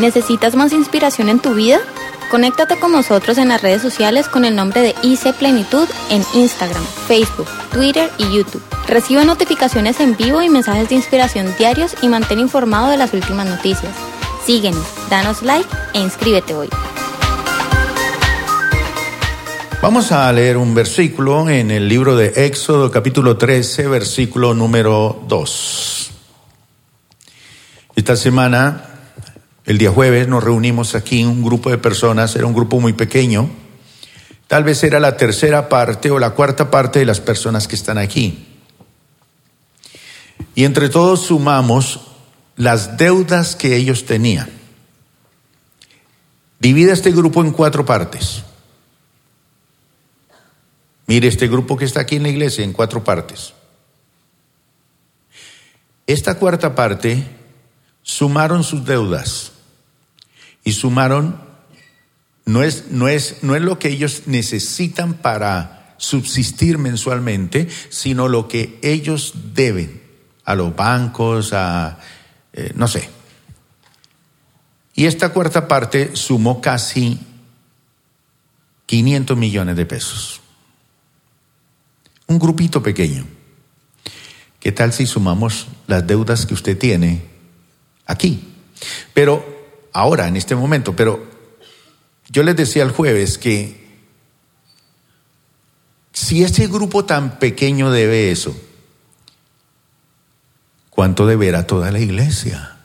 ¿Necesitas más inspiración en tu vida? Conéctate con nosotros en las redes sociales con el nombre de IC Plenitud en Instagram, Facebook, Twitter y YouTube. Recibe notificaciones en vivo y mensajes de inspiración diarios y mantén informado de las últimas noticias. Síguenos, danos like e inscríbete hoy. Vamos a leer un versículo en el libro de Éxodo capítulo 13, versículo número 2. Esta semana el día jueves nos reunimos aquí un grupo de personas, era un grupo muy pequeño, tal vez era la tercera parte o la cuarta parte de las personas que están aquí. Y entre todos sumamos las deudas que ellos tenían. Divide este grupo en cuatro partes. Mire este grupo que está aquí en la iglesia en cuatro partes. Esta cuarta parte sumaron sus deudas y sumaron, no es, no es, no es lo que ellos necesitan para subsistir mensualmente, sino lo que ellos deben a los bancos, a, eh, no sé. Y esta cuarta parte sumó casi 500 millones de pesos. Un grupito pequeño. ¿Qué tal si sumamos las deudas que usted tiene aquí? Pero ahora, en este momento, pero yo les decía el jueves que si ese grupo tan pequeño debe eso, ¿cuánto deberá toda la iglesia?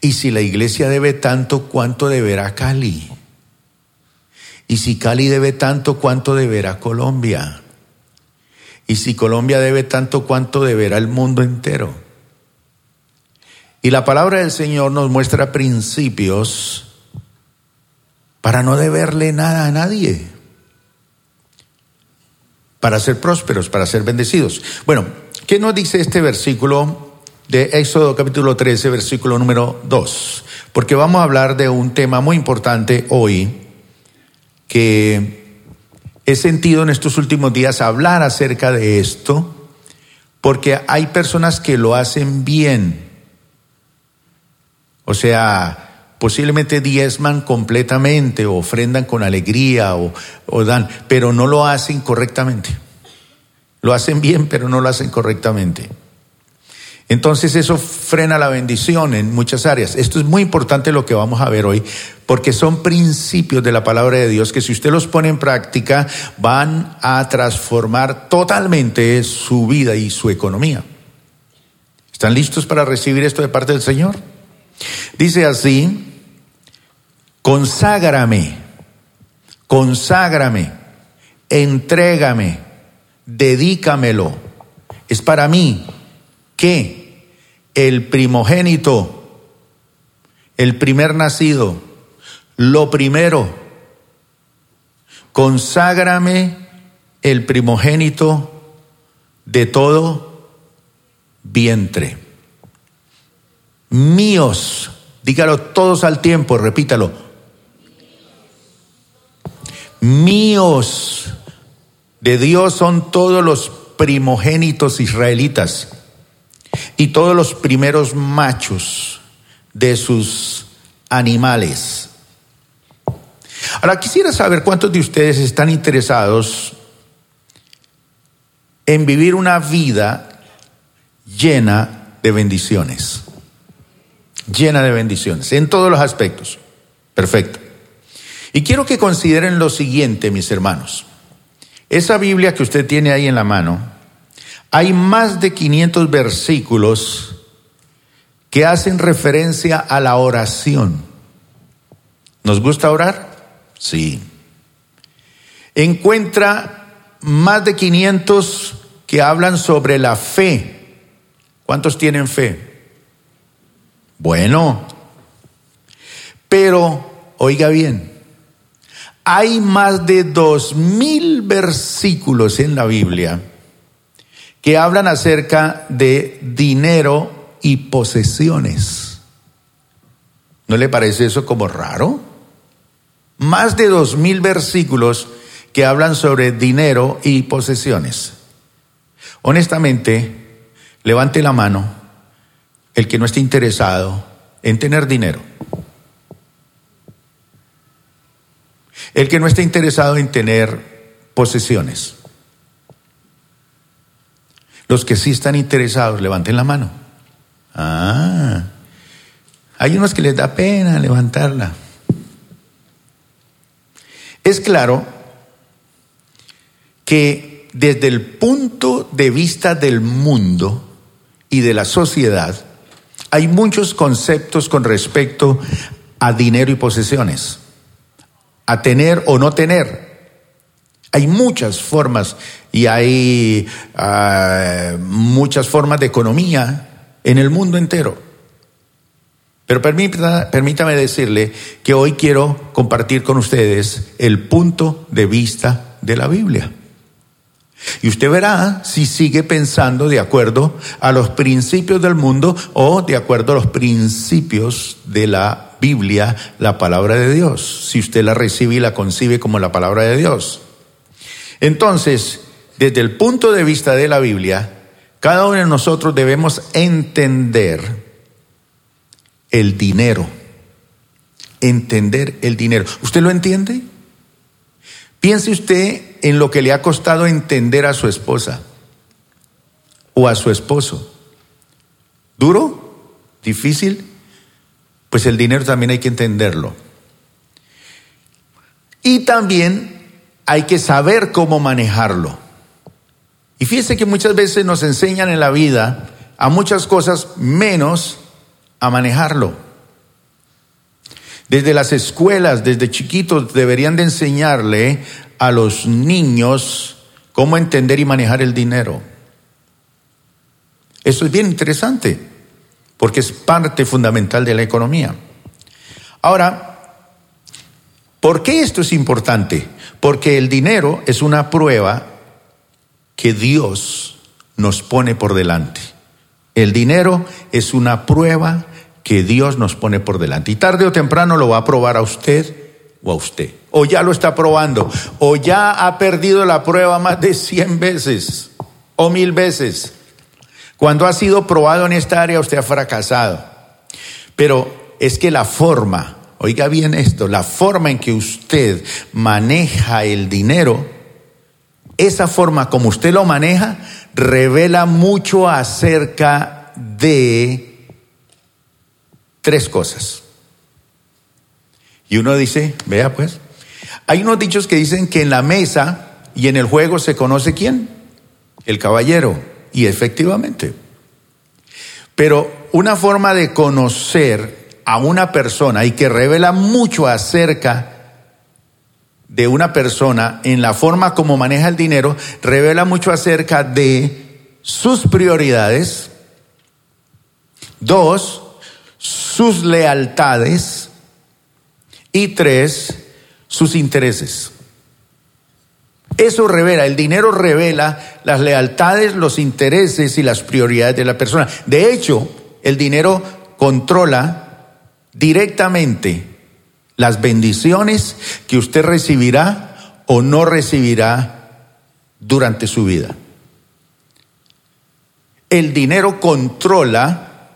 Y si la iglesia debe tanto, ¿cuánto deberá Cali? Y si Cali debe tanto, ¿cuánto deberá Colombia? Y si Colombia debe tanto, ¿cuánto deberá el mundo entero? Y la palabra del Señor nos muestra principios para no deberle nada a nadie, para ser prósperos, para ser bendecidos. Bueno, ¿qué nos dice este versículo de Éxodo capítulo 13, versículo número 2? Porque vamos a hablar de un tema muy importante hoy que he sentido en estos últimos días hablar acerca de esto, porque hay personas que lo hacen bien o sea, posiblemente diezman completamente o ofrendan con alegría o, dan, pero no lo hacen correctamente. Lo hacen bien, pero no lo hacen correctamente. Entonces eso frena la bendición en muchas áreas. Esto es muy importante lo que vamos a ver hoy, porque son principios de la palabra de Dios que si usted los pone en práctica van a transformar totalmente su vida y su economía. ¿Están listos para recibir esto de parte del Señor? Dice así, conságrame, conságrame, entrégame, dedícamelo. Es para mí que el primogénito, el primer nacido, lo primero, conságrame el primogénito de todo vientre míos. Dígalo todos al tiempo, repítalo. Míos. De Dios son todos los primogénitos israelitas y todos los primeros machos de sus animales. Ahora quisiera saber cuántos de ustedes están interesados en vivir una vida llena de bendiciones llena de bendiciones, en todos los aspectos. Perfecto. Y quiero que consideren lo siguiente, mis hermanos. Esa Biblia que usted tiene ahí en la mano, hay más de 500 versículos que hacen referencia a la oración. ¿Nos gusta orar? Sí. Encuentra más de 500 que hablan sobre la fe. ¿Cuántos tienen fe? Bueno, pero oiga bien, hay más de dos mil versículos en la Biblia que hablan acerca de dinero y posesiones. ¿No le parece eso como raro? Más de dos mil versículos que hablan sobre dinero y posesiones. Honestamente, levante la mano el que no esté interesado en tener dinero, el que no esté interesado en tener posesiones, los que sí están interesados, levanten la mano. Ah, hay unos que les da pena levantarla. Es claro que desde el punto de vista del mundo y de la sociedad, hay muchos conceptos con respecto a dinero y posesiones, a tener o no tener. Hay muchas formas y hay uh, muchas formas de economía en el mundo entero. Pero permita, permítame decirle que hoy quiero compartir con ustedes el punto de vista de la Biblia. Y usted verá si sigue pensando de acuerdo a los principios del mundo o de acuerdo a los principios de la Biblia, la palabra de Dios, si usted la recibe y la concibe como la palabra de Dios. Entonces, desde el punto de vista de la Biblia, cada uno de nosotros debemos entender el dinero. Entender el dinero. ¿Usted lo entiende? Piense usted en lo que le ha costado entender a su esposa o a su esposo. ¿Duro? ¿Difícil? Pues el dinero también hay que entenderlo. Y también hay que saber cómo manejarlo. Y fíjese que muchas veces nos enseñan en la vida a muchas cosas menos a manejarlo. Desde las escuelas, desde chiquitos, deberían de enseñarle a los niños cómo entender y manejar el dinero. Eso es bien interesante, porque es parte fundamental de la economía. Ahora, ¿por qué esto es importante? Porque el dinero es una prueba que Dios nos pone por delante. El dinero es una prueba que Dios nos pone por delante. Y tarde o temprano lo va a probar a usted o a usted. O ya lo está probando. O ya ha perdido la prueba más de 100 veces o mil veces. Cuando ha sido probado en esta área, usted ha fracasado. Pero es que la forma, oiga bien esto, la forma en que usted maneja el dinero, esa forma como usted lo maneja revela mucho acerca de tres cosas. Y uno dice, vea pues, hay unos dichos que dicen que en la mesa y en el juego se conoce quién, el caballero, y efectivamente. Pero una forma de conocer a una persona y que revela mucho acerca de una persona en la forma como maneja el dinero revela mucho acerca de sus prioridades, dos, sus lealtades y tres, sus intereses. Eso revela, el dinero revela las lealtades, los intereses y las prioridades de la persona. De hecho, el dinero controla directamente las bendiciones que usted recibirá o no recibirá durante su vida. El dinero controla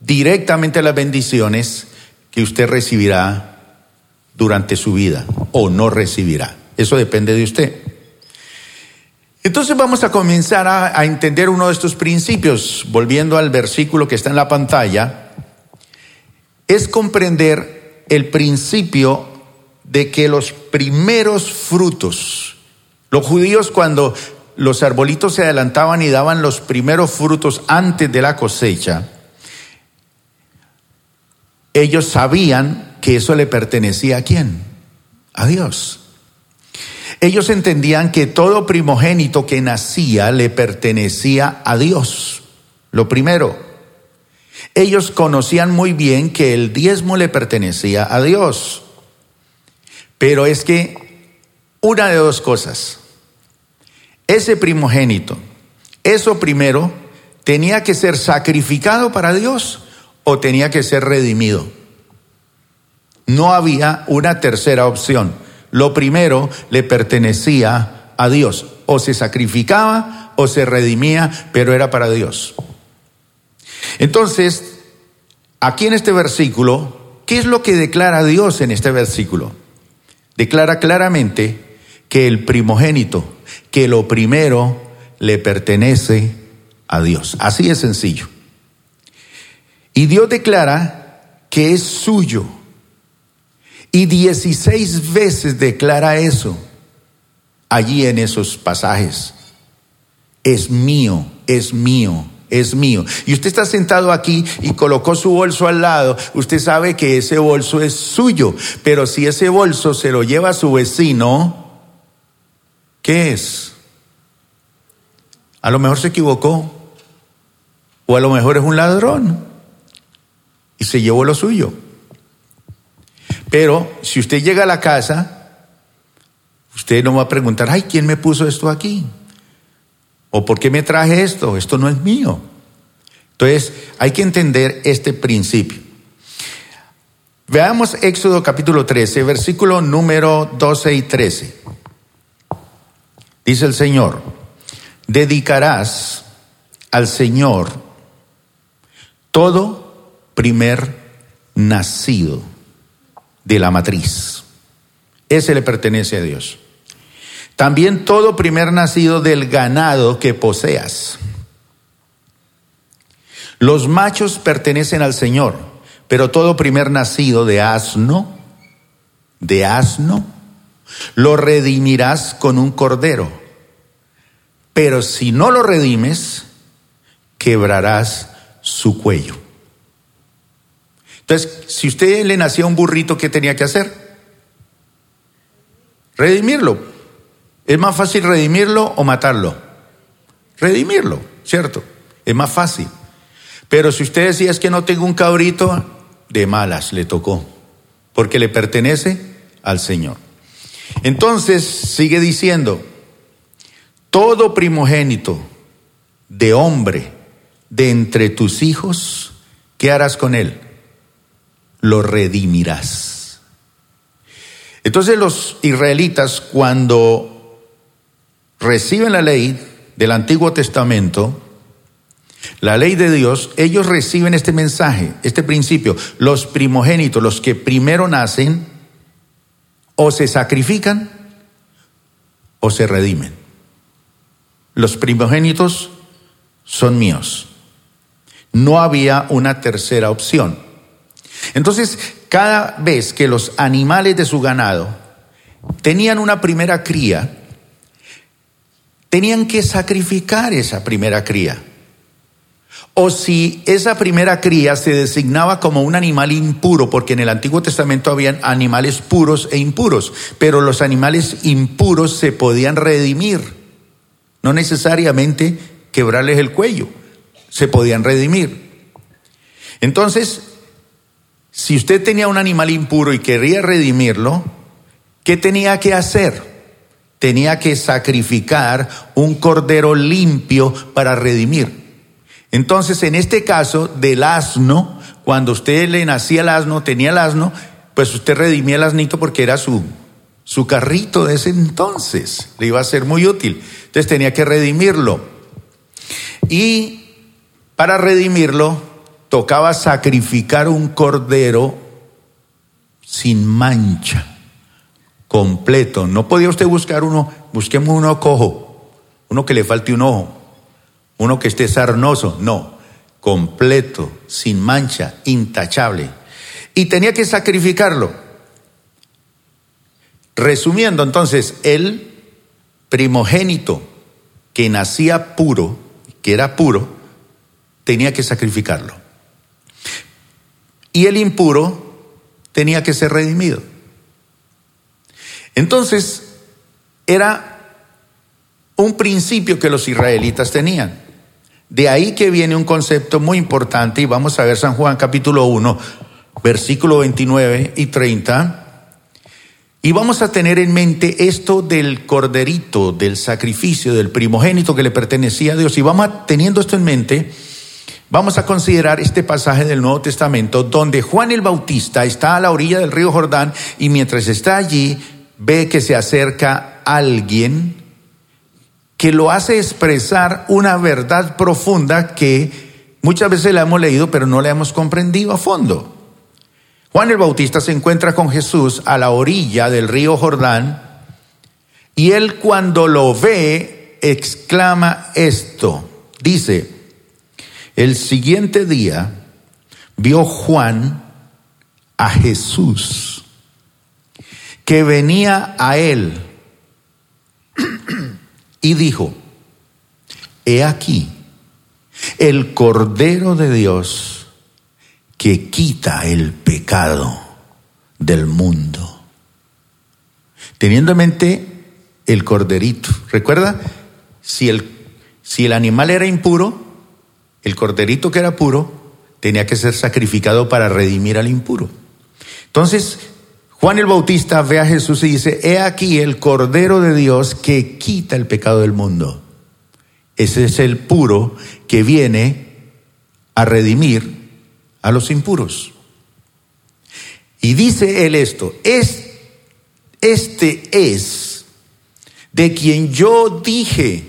directamente las bendiciones que usted recibirá durante su vida o no recibirá. Eso depende de usted. Entonces vamos a comenzar a, entender uno de estos principios, volviendo al versículo que está en la pantalla, es comprender el principio de que los primeros frutos, los judíos cuando los arbolitos se adelantaban y daban los primeros frutos antes de la cosecha, ellos sabían que eso le pertenecía a quién? A Dios. Ellos entendían que todo primogénito que nacía le pertenecía a Dios. Lo primero. Ellos conocían muy bien que el diezmo le pertenecía a Dios. Pero es que una de dos cosas. Ese primogénito, eso primero, tenía que ser sacrificado para Dios o tenía que ser redimido. No había una tercera opción. Lo primero le pertenecía a Dios. O se sacrificaba o se redimía, pero era para Dios. Entonces, aquí en este versículo, ¿qué es lo que declara Dios en este versículo? declara claramente que el primogénito, que lo primero le pertenece a Dios. Así es sencillo. Y Dios declara que es suyo. Y 16 veces declara eso allí en esos pasajes. Es mío, es mío, es mío. Y usted está sentado aquí y colocó su bolso al lado, usted sabe que ese bolso es suyo, pero si ese bolso se lo lleva a su vecino, ¿qué es? A lo mejor se equivocó, o a lo mejor es un ladrón y se llevó lo suyo. Pero si usted llega a la casa, usted no va a preguntar, ay, ¿quién me puso esto aquí? ¿O por qué me traje esto? Esto no es mío. Entonces, hay que entender este principio. Veamos Éxodo capítulo 13, versículo número 12 y 13. Dice el Señor, dedicarás al Señor todo primer nacido de la matriz. Ese le pertenece a Dios. También todo primer nacido del ganado que poseas. Los machos pertenecen al Señor, pero todo primer nacido de asno, de asno, lo redimirás con un cordero. Pero si no lo redimes, quebrarás su cuello. Entonces, si usted le nacía un burrito, ¿qué tenía que hacer? Redimirlo. ¿Es más fácil redimirlo o matarlo? Redimirlo, ¿cierto? Es más fácil. Pero si usted decía es que no tengo un cabrito, de malas le tocó, porque le pertenece al Señor. Entonces sigue diciendo, todo primogénito de hombre de entre tus hijos, ¿qué harás con él? Lo redimirás. Entonces los israelitas cuando reciben la ley del Antiguo Testamento, la ley de Dios, ellos reciben este mensaje, este principio. Los primogénitos, los que primero nacen, o se sacrifican o se redimen. Los primogénitos son míos. No había una tercera opción. Entonces, cada vez que los animales de su ganado tenían una primera cría, tenían que sacrificar esa primera cría o si esa primera cría se designaba como un animal impuro, porque en el Antiguo Testamento habían animales puros e impuros, pero los animales impuros se podían redimir, no necesariamente quebrarles el cuello, se podían redimir. Entonces, si usted tenía un animal impuro y quería redimirlo, ¿qué tenía que hacer? Tenía que sacrificar un cordero limpio para redimir. Entonces, en este caso del asno, cuando usted le nacía el asno, tenía el asno, pues usted redimía el asnito porque era su, su carrito de ese entonces. Le iba a ser muy útil. Entonces tenía que redimirlo. Y para redimirlo, tocaba sacrificar un cordero sin mancha, completo. No podía usted buscar uno, busquemos uno cojo, uno que le falte un ojo uno que esté sarnoso, no, completo, sin mancha, intachable. Y tenía que sacrificarlo. Resumiendo entonces, el primogénito que nacía puro, que era puro, tenía que sacrificarlo. Y el impuro tenía que ser redimido. Entonces, era un principio que los israelitas tenían. De ahí que viene un concepto muy importante y vamos a ver San Juan capítulo 1, versículo 29 y 30. Y vamos a tener en mente esto del corderito, del sacrificio, del primogénito que le pertenecía a Dios. Y vamos teniendo esto en mente, vamos a considerar este pasaje del Nuevo Testamento donde Juan el Bautista está a la orilla del río Jordán y mientras está allí ve que se acerca alguien que lo hace expresar una verdad profunda que muchas veces la hemos leído pero no la hemos comprendido a fondo. Juan el Bautista se encuentra con Jesús a la orilla del río Jordán y él cuando lo ve exclama esto. Dice, el siguiente día vio Juan a Jesús que venía a él y dijo, he aquí el Cordero de Dios que quita el pecado del mundo. Teniendo en mente el corderito. ¿Recuerda? Si el, si el animal era impuro, el corderito que era puro tenía que ser sacrificado para redimir al impuro. Entonces, Juan el Bautista ve a Jesús y dice, he aquí el Cordero de Dios que quita el pecado del mundo. Ese es el puro que viene a redimir a los impuros. Y dice él esto, es, este es de quien yo dije,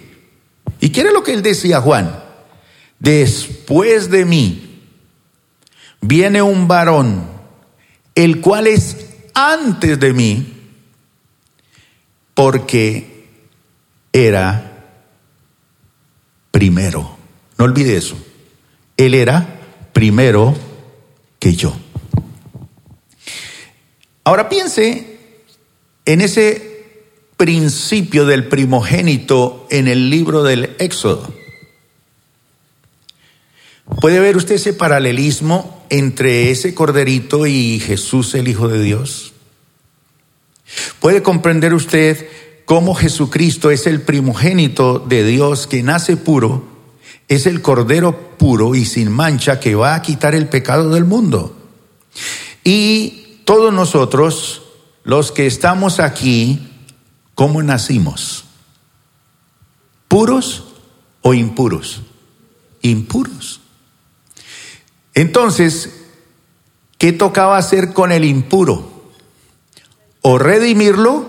¿y qué era lo que él decía Juan? Después de mí viene un varón, el cual es antes de mí, porque era primero. No olvide eso. Él era primero que yo. Ahora piense en ese principio del primogénito en el libro del Éxodo. ¿Puede ver usted ese paralelismo entre ese corderito y Jesús el Hijo de Dios? ¿Puede comprender usted cómo Jesucristo es el primogénito de Dios que nace puro, es el cordero puro y sin mancha que va a quitar el pecado del mundo. Y todos nosotros, los que estamos aquí, ¿cómo nacimos? ¿Puros o impuros? Impuros. Entonces, ¿qué tocaba hacer con el impuro? O redimirlo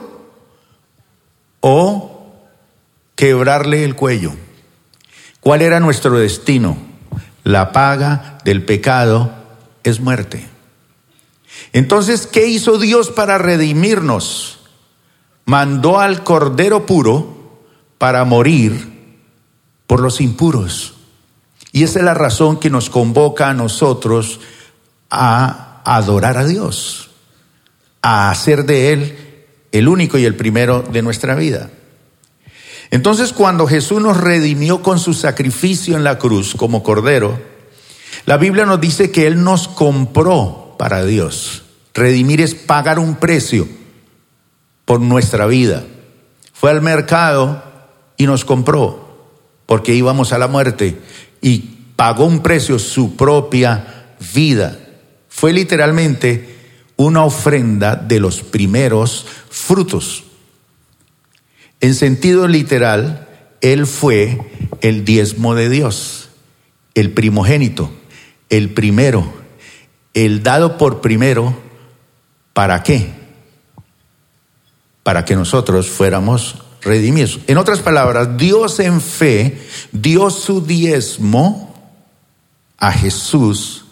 o quebrarle el cuello. ¿Cuál era nuestro destino? La paga del pecado es muerte. Entonces, ¿qué hizo Dios para redimirnos? Mandó al Cordero puro para morir por los impuros. Y esa es la razón que nos convoca a nosotros a adorar a Dios, a hacer de Él el único y el primero de nuestra vida. Entonces cuando Jesús nos redimió con su sacrificio en la cruz como cordero, la Biblia nos dice que Él nos compró para Dios. Redimir es pagar un precio por nuestra vida. Fue al mercado y nos compró porque íbamos a la muerte y pagó un precio su propia vida. Fue literalmente una ofrenda de los primeros frutos. En sentido literal, Él fue el diezmo de Dios, el primogénito, el primero, el dado por primero, ¿para qué? Para que nosotros fuéramos En otras palabras, Dios en fe dio su diezmo a Jesús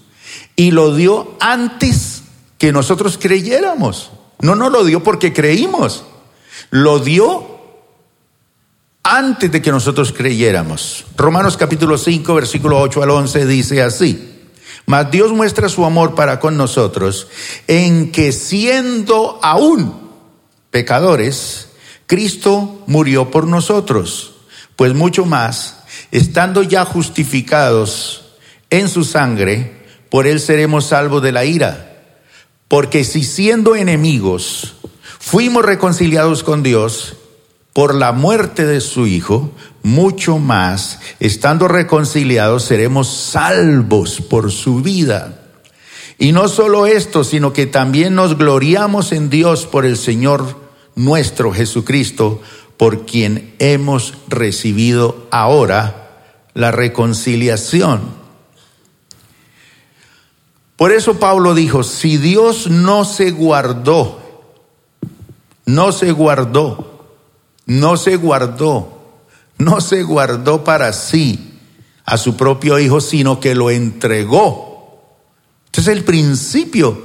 y lo dio antes que nosotros creyéramos. No nos lo dio porque creímos. Lo dio antes de que nosotros creyéramos. Romanos capítulo 5, versículo 8 al 11 dice así. Mas Dios muestra su amor para con nosotros en que siendo aún pecadores, Cristo murió por nosotros. Pues mucho más, estando ya justificados en su sangre, por él seremos salvos de la ira. Porque si siendo enemigos fuimos reconciliados con Dios por la muerte de su Hijo, mucho más, estando reconciliados, seremos salvos por su vida. Y no solo esto, sino que también nos gloriamos en Dios por el Señor nuestro Jesucristo, por quien hemos recibido ahora la reconciliación. Por eso Pablo dijo, si Dios no se guardó, no se guardó, no se guardó, no se guardó para sí a su propio Hijo, sino que lo entregó. Este es el principio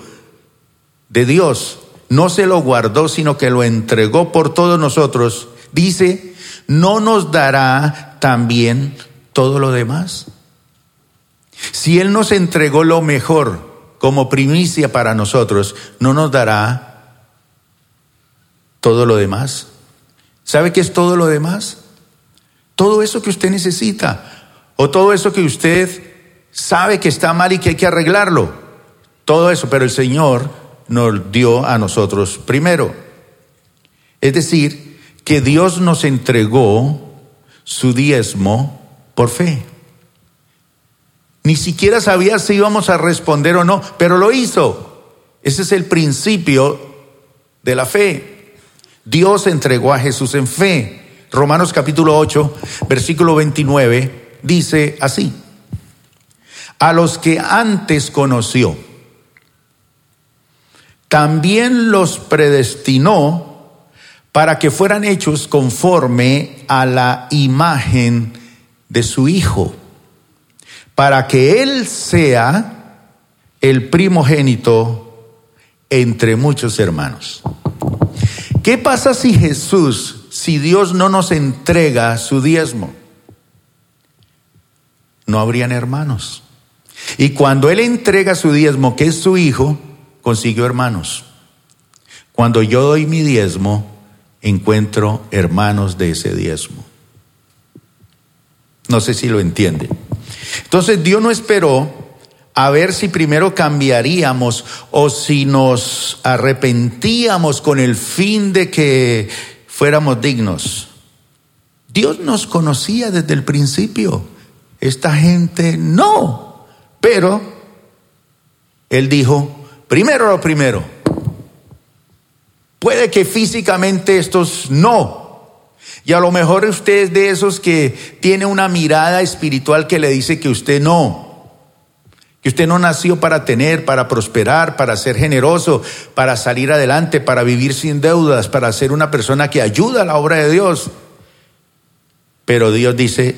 de Dios, no se lo guardó, sino que lo entregó por todos nosotros, dice, ¿no nos dará también todo lo demás? Si Él nos entregó lo mejor como primicia para nosotros, ¿no nos dará todo lo demás? ¿Sabe qué es todo lo demás? Todo eso que usted necesita o todo eso que usted sabe que está mal y que hay que arreglarlo. Todo eso, pero el Señor nos dio a nosotros primero. Es decir, que Dios nos entregó su diezmo por fe. Ni siquiera sabía si íbamos a responder o no, pero lo hizo. Ese es el principio de la fe. Dios entregó a Jesús en fe. Romanos capítulo 8, versículo 29, dice así. A los que antes conoció, también los predestinó para que fueran hechos conforme a la imagen de su Hijo para que Él sea el primogénito entre muchos hermanos. ¿Qué pasa si Jesús, si Dios no nos entrega su diezmo? No habrían hermanos. Y cuando Él entrega su diezmo, que es su hijo, consiguió hermanos. Cuando yo doy mi diezmo, encuentro hermanos de ese diezmo. No sé si lo entiende. Entonces Dios no esperó a ver si primero cambiaríamos o si nos arrepentíamos con el fin de que fuéramos dignos. Dios nos conocía desde el principio. Esta gente no. Pero Él dijo, primero lo primero. Puede que físicamente estos no, y a lo mejor usted es de esos que tiene una mirada espiritual que le dice que usted no, que usted no nació para tener, para prosperar, para ser generoso, para salir adelante, para vivir sin deudas, para ser una persona que ayuda a la obra de Dios. Pero Dios dice,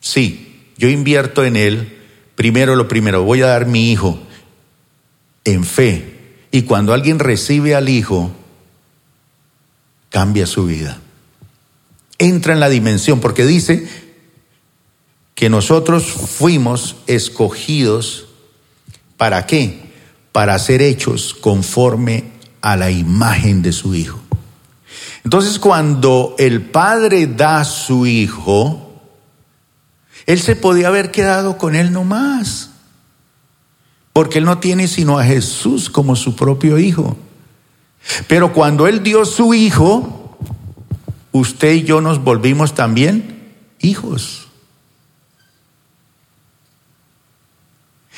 sí, yo invierto en él, primero lo primero, voy a dar mi hijo en fe. Y cuando alguien recibe al hijo, cambia su vida entra en la dimensión, porque dice que nosotros fuimos escogidos para qué? Para ser hechos conforme a la imagen de su Hijo. Entonces cuando el Padre da su Hijo, Él se podía haber quedado con Él nomás, porque Él no tiene sino a Jesús como su propio Hijo. Pero cuando Él dio su Hijo, usted y yo nos volvimos también hijos.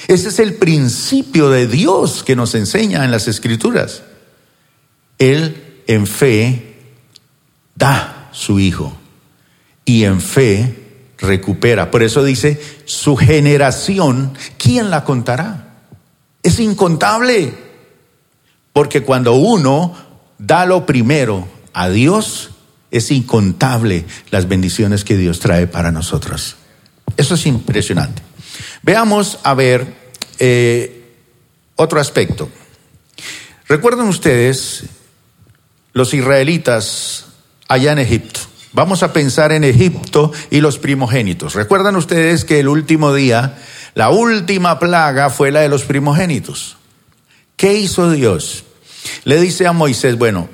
Ese es el principio de Dios que nos enseña en las escrituras. Él en fe da su hijo y en fe recupera. Por eso dice, su generación, ¿quién la contará? Es incontable. Porque cuando uno da lo primero a Dios, es incontable las bendiciones que Dios trae para nosotros. Eso es impresionante. Veamos a ver eh, otro aspecto. Recuerden ustedes los israelitas allá en Egipto. Vamos a pensar en Egipto y los primogénitos. Recuerdan ustedes que el último día, la última plaga fue la de los primogénitos. ¿Qué hizo Dios? Le dice a Moisés, bueno,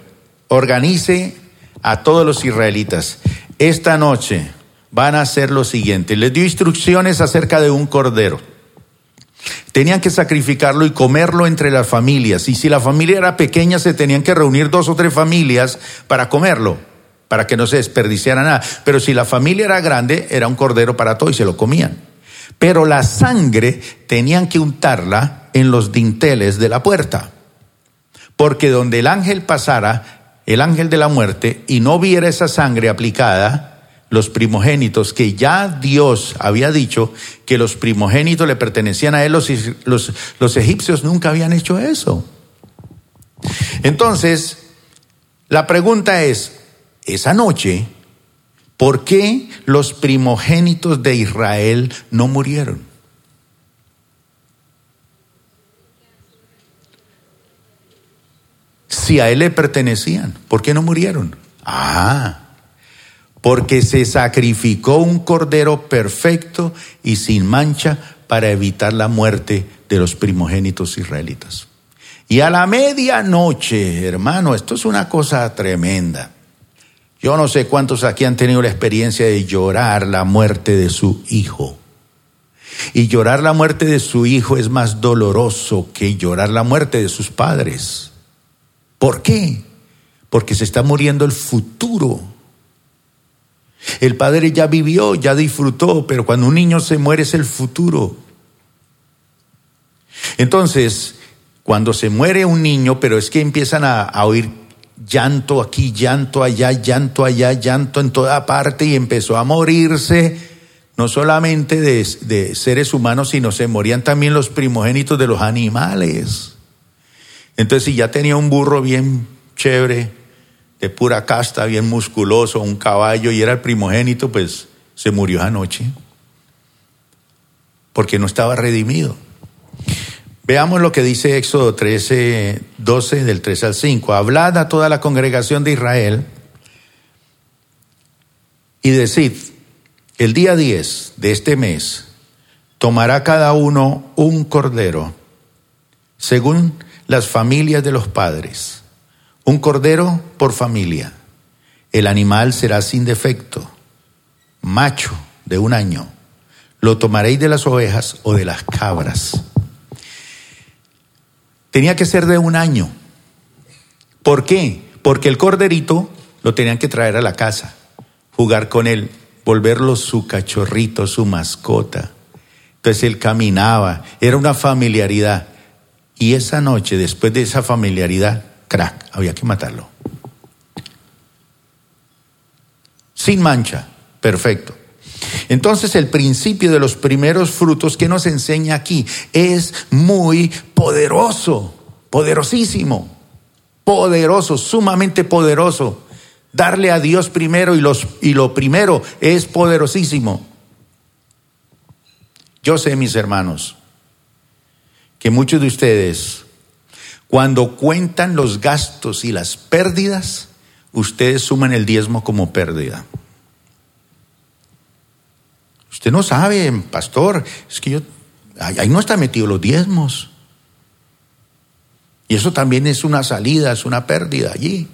organice a todos los israelitas, esta noche van a hacer lo siguiente. Les dio instrucciones acerca de un cordero. Tenían que sacrificarlo y comerlo entre las familias. Y si la familia era pequeña, se tenían que reunir dos o tres familias para comerlo, para que no se desperdiciara nada. Pero si la familia era grande, era un cordero para todo y se lo comían. Pero la sangre tenían que untarla en los dinteles de la puerta. Porque donde el ángel pasara, el ángel de la muerte y no viera esa sangre aplicada, los primogénitos, que ya Dios había dicho que los primogénitos le pertenecían a él, los, los, los egipcios nunca habían hecho eso. Entonces, la pregunta es, esa noche, ¿por qué los primogénitos de Israel no murieron? Si a él le pertenecían, ¿por qué no murieron? Ah, porque se sacrificó un cordero perfecto y sin mancha para evitar la muerte de los primogénitos israelitas. Y a la medianoche, hermano, esto es una cosa tremenda. Yo no sé cuántos aquí han tenido la experiencia de llorar la muerte de su hijo. Y llorar la muerte de su hijo es más doloroso que llorar la muerte de sus padres. ¿Por qué? Porque se está muriendo el futuro. El padre ya vivió, ya disfrutó, pero cuando un niño se muere es el futuro. Entonces, cuando se muere un niño, pero es que empiezan a, oír llanto aquí, llanto allá, llanto allá, llanto en toda parte y empezó a morirse no solamente de, seres humanos, sino se morían también los primogénitos de los animales. Entonces, si ya tenía un burro bien chévere, de pura casta, bien musculoso, un caballo, y era el primogénito, pues se murió anoche, porque no estaba redimido. Veamos lo que dice Éxodo 13, 12, del 3 al 5. Hablad a toda la congregación de Israel y decid, el día 10 de este mes tomará cada uno un cordero, según las familias de los padres, un cordero por familia. El animal será sin defecto, macho de un año. Lo tomaréis de las ovejas o de las cabras. Tenía que ser de un año. ¿Por qué? Porque el corderito lo tenían que traer a la casa, jugar con él volverlo su cachorrito, su mascota. Entonces él caminaba, era una familiaridad. Y esa noche, después de esa familiaridad, crack, había que matarlo. Sin mancha, perfecto. Entonces el principio de los primeros frutos que nos enseña aquí es muy poderoso, poderosísimo, poderoso, sumamente poderoso. Darle a Dios primero y, los, y lo primero es poderosísimo. Yo sé, mis hermanos, que muchos de ustedes, cuando cuentan los gastos y las pérdidas, ustedes suman el diezmo como pérdida. Usted no sabe, pastor, es que yo, ahí no está metido los diezmos. Y eso también es una salida, es una pérdida allí.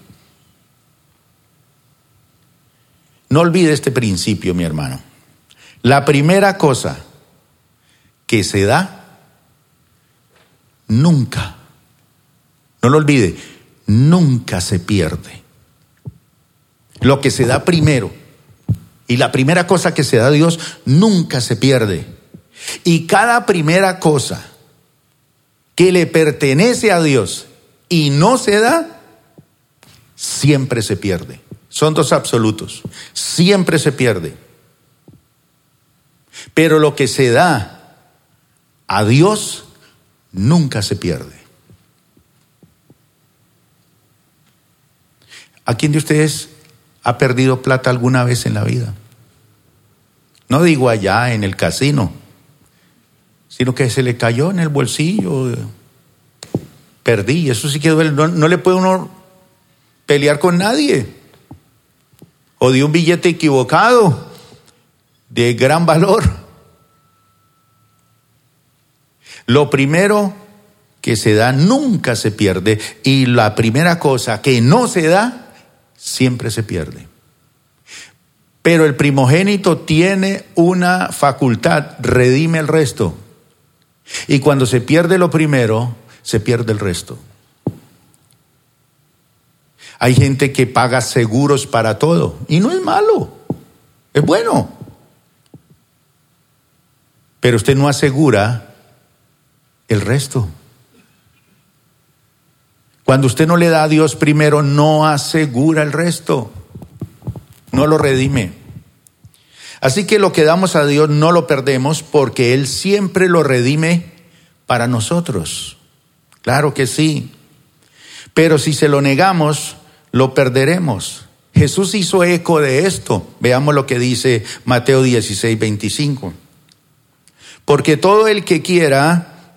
No olvide este principio, mi hermano. La primera cosa que se da, nunca, no lo olvide, nunca se pierde. Lo que se da primero y la primera cosa que se da a Dios nunca se pierde. Y cada primera cosa que le pertenece a Dios y no se da, siempre se pierde. Son dos absolutos. Siempre se pierde. Pero lo que se da a Dios nunca se pierde. ¿A quién de ustedes ha perdido plata alguna vez en la vida? No digo allá en el casino, sino que se le cayó en el bolsillo. Perdí, eso sí que duele. No, no le puede uno pelear con nadie o de un billete equivocado de gran valor. Lo primero que se da nunca se pierde y la primera cosa que no se da siempre se pierde. Pero el primogénito tiene una facultad, redime el resto. Y cuando se pierde lo primero, se pierde el resto. Hay gente que paga seguros para todo y no es malo, es bueno. Pero usted no asegura el resto. Cuando usted no le da a Dios primero, no asegura el resto, no lo redime. Así que lo que damos a Dios no lo perdemos porque Él siempre lo redime para nosotros. Claro que sí. Pero si se lo negamos, lo perderemos. Jesús hizo eco de esto. Veamos lo que dice Mateo 16, 25. Porque todo el que quiera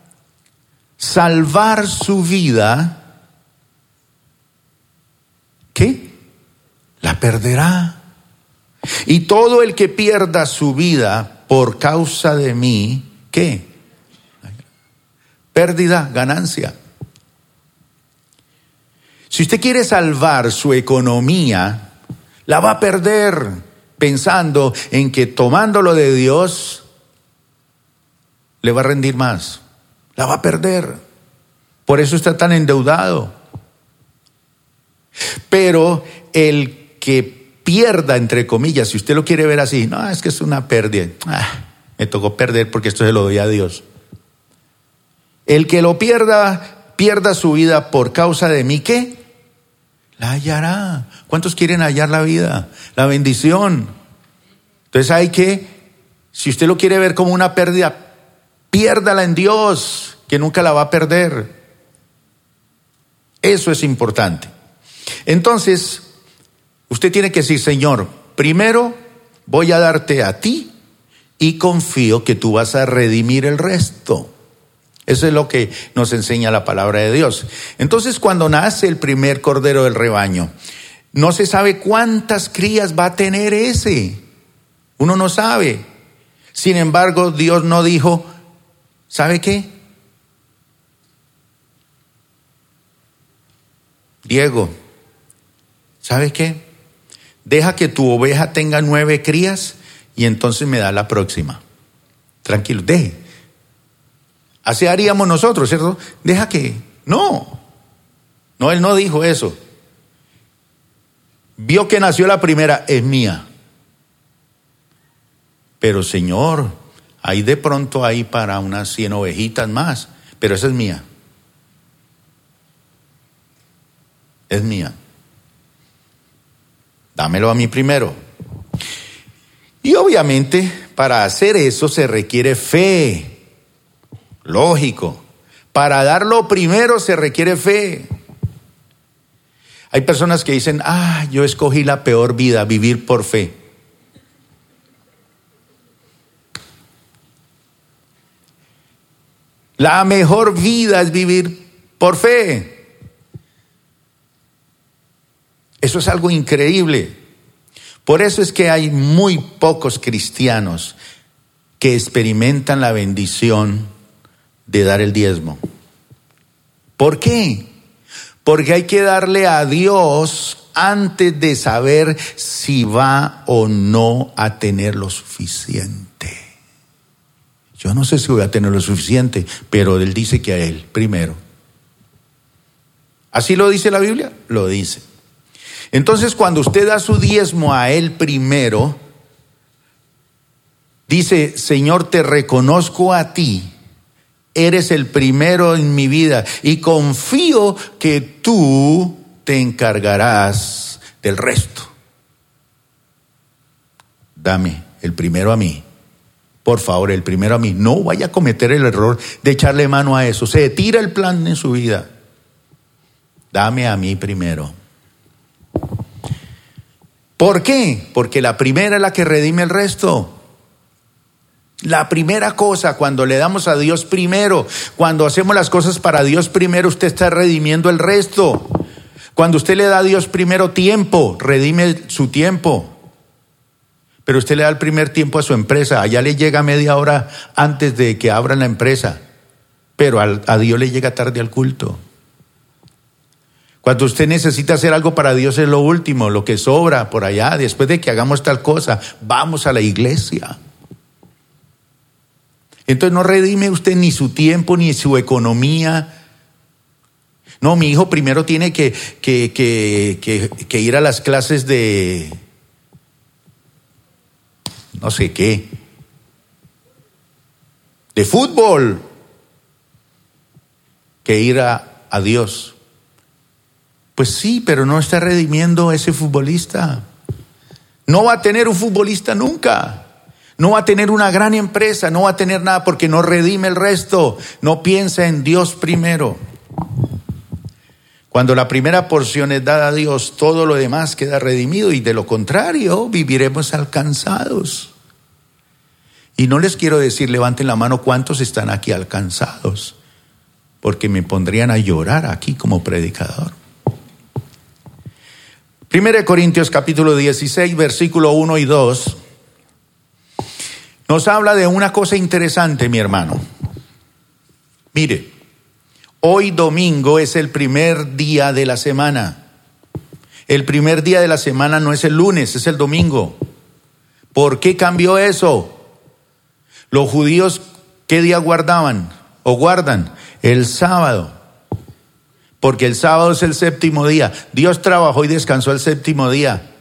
salvar su vida, la perderá. Y todo el que pierda su vida por causa de mí, ¿qué? Pérdida, ganancia. Si usted quiere salvar su economía, la va a perder pensando en que tomándolo de Dios le va a rendir más. La va a perder. Por eso está tan endeudado. Pero el que pierda, entre comillas, si usted lo quiere ver así, no, es que es una pérdida. Ah, me tocó perder porque esto se lo doy a Dios. El que lo pierda, pierda su vida por causa de mí, ¿qué? La hallará. ¿Cuántos quieren hallar la vida? La bendición. Entonces hay que, si usted lo quiere ver como una pérdida, piérdala en Dios, que nunca la va a perder. Eso es importante. Entonces, usted tiene que decir, Señor, primero voy a darte a ti y confío que tú vas a redimir el resto. Eso es lo que nos enseña la palabra de Dios. Entonces, cuando nace el primer cordero del rebaño, no se sabe cuántas crías va a tener ese. Uno no sabe. Sin embargo, Dios no dijo, ¿sabe qué? Diego, ¿sabe qué? Deja que tu oveja tenga nueve crías y entonces me da la próxima. Tranquilo, deje. Así haríamos nosotros, ¿cierto? Deja que. No. No, él no dijo eso. Vio que nació la primera, es mía. Pero Señor, hay de pronto ahí para unas cien ovejitas más, pero esa es mía. Es mía. Dámelo a mí primero. Y obviamente para hacer eso se requiere fe. Lógico. Para darlo primero se requiere fe. Hay personas que dicen, ah, yo escogí la peor vida, vivir por fe. La mejor vida es vivir por fe. Eso es algo increíble. Por eso es que hay muy pocos cristianos que experimentan la bendición de dar el diezmo. ¿Por qué? Porque hay que darle a Dios antes de saber si va o no a tener lo suficiente. Yo no sé si voy a tener lo suficiente, pero Él dice que a Él primero. ¿Así lo dice la Biblia? Lo dice. Entonces cuando usted da su diezmo a Él primero, dice, Señor, te reconozco a ti, eres el primero en mi vida y confío que tú te encargarás del resto. Dame el primero a mí por favor, el primero a mí, no vaya a cometer el error de echarle mano a eso. Se tira el plan en su vida. Dame a mí primero. ¿Por qué? Porque la primera es la que redime el resto. La primera cosa, cuando le damos a Dios primero, cuando hacemos las cosas para Dios primero, usted está redimiendo el resto. Cuando usted le da a Dios primero tiempo, redime su tiempo pero usted le da el primer tiempo a su empresa, allá le llega media hora antes de que abran la empresa, pero a Dios le llega tarde al culto. Cuando usted necesita hacer algo para Dios es lo último, lo que sobra por allá, después de que hagamos tal cosa, vamos a la iglesia. Entonces no redime usted ni su tiempo ni su economía. No, mi hijo primero tiene que, que, que, que ir a las clases de, no sé qué, de fútbol, que ir a, a Dios. Pues sí, pero no está redimiendo a ese futbolista. No va a tener un futbolista nunca. No va a tener una gran empresa, no va a tener nada porque no redime el resto. No piensa en Dios primero. Cuando la primera porción es dada a Dios, todo lo demás queda redimido y de lo contrario viviremos alcanzados. Y no les quiero decir, levanten la mano cuántos están aquí alcanzados, porque me pondrían a llorar aquí como predicador. 1 Corintios capítulo 16, versículo 1 y 2, nos habla de una cosa interesante, mi hermano. Mire, hoy domingo es el primer día de la semana. El primer día de la semana no es el lunes, es el domingo. ¿Por qué cambió eso? Los judíos, ¿qué día guardaban o guardan? El sábado. Porque el sábado es el séptimo día. Dios trabajó y descansó el séptimo día.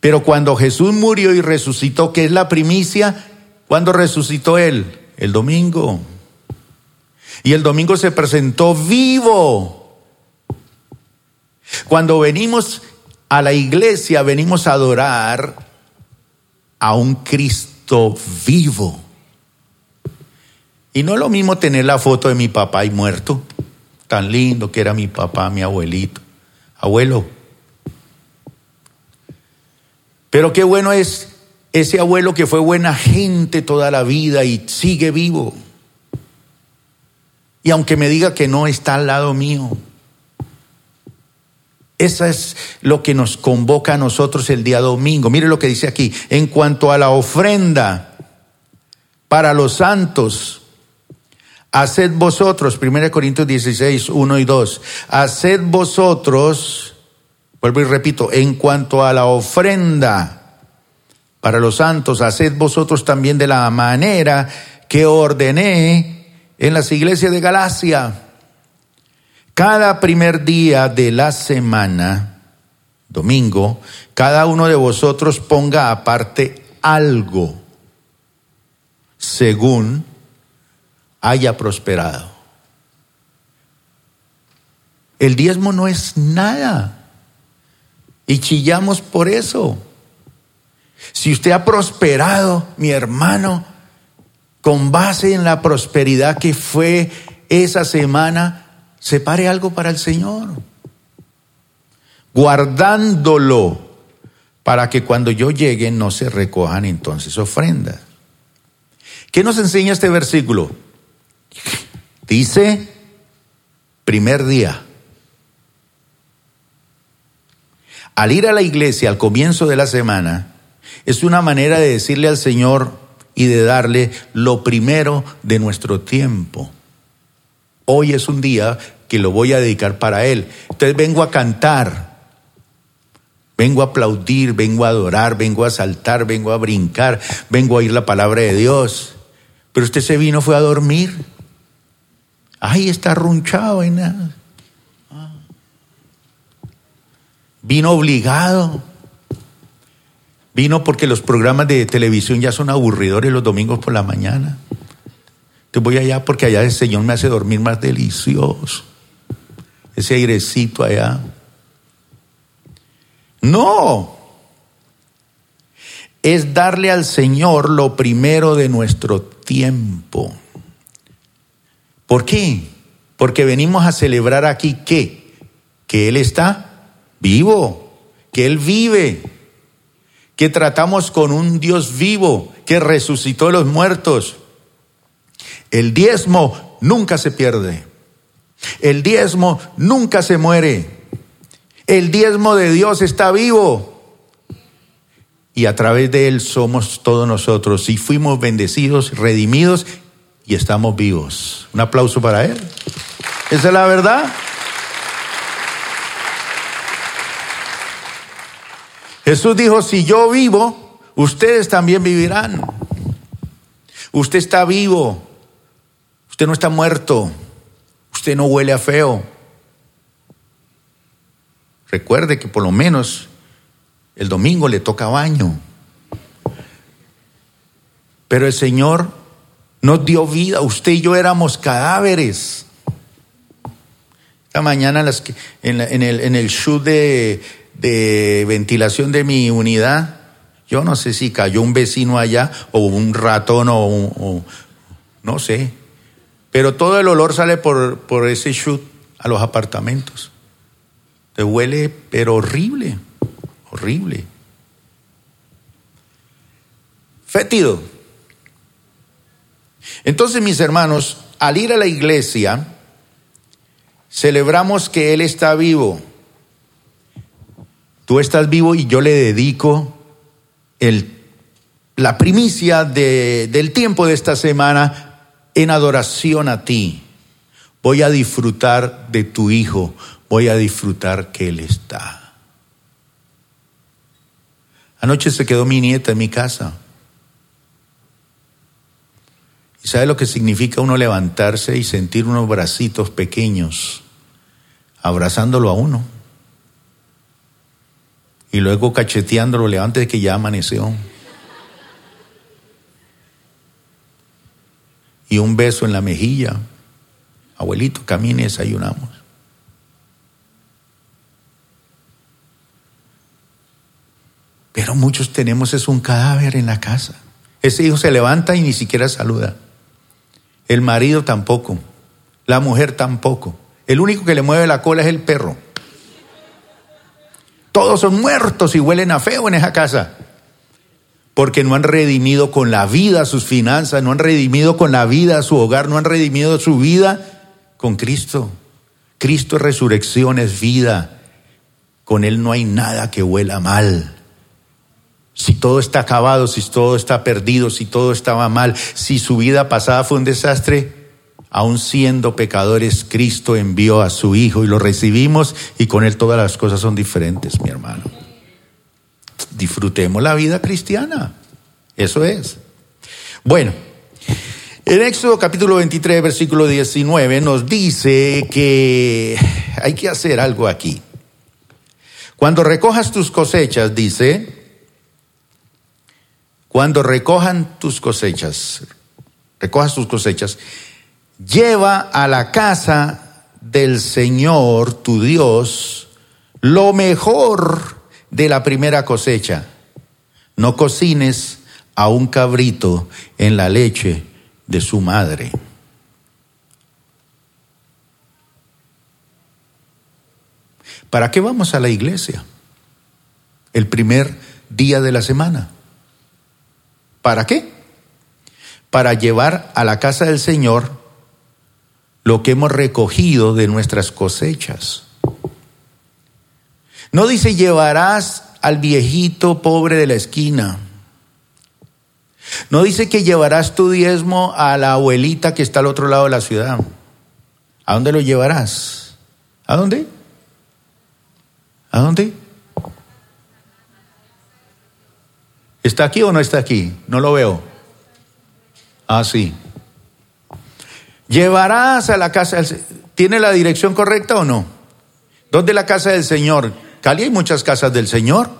Pero cuando Jesús murió y resucitó, ¿qué es la primicia? ¿Cuándo resucitó Él? El domingo. Y el domingo se presentó vivo. Cuando venimos a la iglesia, venimos a adorar a un Cristo vivo. Y no es lo mismo tener la foto de mi papá y muerto, tan lindo que era mi papá, mi abuelito, abuelo. Pero qué bueno es ese abuelo que fue buena gente toda la vida y sigue vivo. Y aunque me diga que no está al lado mío, eso es lo que nos convoca a nosotros el día domingo. Mire lo que dice aquí. En cuanto a la ofrenda para los santos, Haced vosotros, 1 Corintios 16, 1 y 2, haced vosotros, vuelvo y repito, en cuanto a la ofrenda para los santos, haced vosotros también de la manera que ordené en las iglesias de Galacia. Cada primer día de la semana, domingo, cada uno de vosotros ponga aparte algo según haya prosperado. El diezmo no es nada. Y chillamos por eso. Si usted ha prosperado, mi hermano, con base en la prosperidad que fue esa semana, separe algo para el Señor. Guardándolo para que cuando yo llegue no se recojan entonces ofrendas. ¿Qué nos enseña este versículo? Dice, primer día. Al ir a la iglesia al comienzo de la semana, es una manera de decirle al Señor y de darle lo primero de nuestro tiempo. Hoy es un día que lo voy a dedicar para Él. Entonces vengo a cantar, vengo a aplaudir, vengo a adorar, vengo a saltar, vengo a brincar, vengo a oír la palabra de Dios. Pero usted se vino, fue a dormir. Ay, está runchado en nada. Vino obligado. Vino porque los programas de televisión ya son aburridores los domingos por la mañana. Te voy allá porque allá el Señor me hace dormir más delicioso. Ese airecito allá. No. Es darle al Señor lo primero de nuestro tiempo. ¿Por qué? Porque venimos a celebrar aquí qué? Que Él está vivo, que Él vive, que tratamos con un Dios vivo, que resucitó a los muertos. El diezmo nunca se pierde. El diezmo nunca se muere. El diezmo de Dios está vivo. Y a través de Él somos todos nosotros. Y fuimos bendecidos, redimidos y estamos vivos. Un aplauso para Él. Esa es la verdad. Jesús dijo, si yo vivo, ustedes también vivirán. Usted está vivo. Usted no está muerto. Usted no huele a feo. Recuerde que por lo menos el domingo le toca baño. Pero el Señor nos dio vida. Usted y yo éramos cadáveres. Esta mañana en, el, en de, ventilación de mi unidad, yo no sé si cayó un vecino allá o un ratón o, no sé. Pero todo el olor sale por, por ese shoot a los apartamentos. Te huele, pero horrible, horrible. Fétido. Entonces, mis hermanos, al ir a la iglesia, celebramos que Él está vivo. Tú estás vivo y yo le dedico el, la primicia de, del tiempo de esta semana en adoración a ti. Voy a disfrutar de tu Hijo, voy a disfrutar que Él está. Anoche se quedó mi nieta en mi casa. ¿Y sabe lo que significa uno levantarse y sentir unos bracitos pequeños abrazándolo a uno? Y luego cacheteándolo de que ya amaneció. Y un beso en la mejilla. Abuelito, camine desayunamos. Pero muchos tenemos es un cadáver en la casa. Ese hijo se levanta y ni siquiera saluda. El marido tampoco. La mujer tampoco. El único que le mueve la cola es el perro. Todos son muertos y huelen a feo en esa casa. Porque no han redimido con la vida sus finanzas, no han redimido con la vida su hogar, no han redimido su vida con Cristo. Cristo es resurrección, es vida. Con Él no hay nada que huela mal. Si todo está acabado, si todo está perdido, si todo estaba mal, si su vida pasada fue un desastre, aun siendo pecadores, Cristo envió a su Hijo y lo recibimos y con Él todas las cosas son diferentes, mi hermano. Disfrutemos la vida cristiana. Eso es. Bueno, en Éxodo capítulo 23, versículo 19 nos dice que hay que hacer algo aquí. Cuando recojas tus cosechas, dice, cuando recojan tus cosechas, recojas tus cosechas, lleva a la casa del Señor tu Dios lo mejor de la primera cosecha. No cocines a un cabrito en la leche de su madre. ¿Para qué vamos a la iglesia? El primer día de la semana. ¿Para qué? Para llevar a la casa del Señor lo que hemos recogido de nuestras cosechas. No dice llevarás al viejito pobre de la esquina. No dice que llevarás tu diezmo a la abuelita que está al otro lado de la ciudad. ¿A dónde lo llevarás? ¿A dónde? ¿A dónde? ¿Está aquí o no está aquí? No lo veo. Ah, sí. Llevarás a la casa ¿Tiene la dirección correcta o no? ¿Dónde la casa del Señor? Cali hay muchas casas del Señor.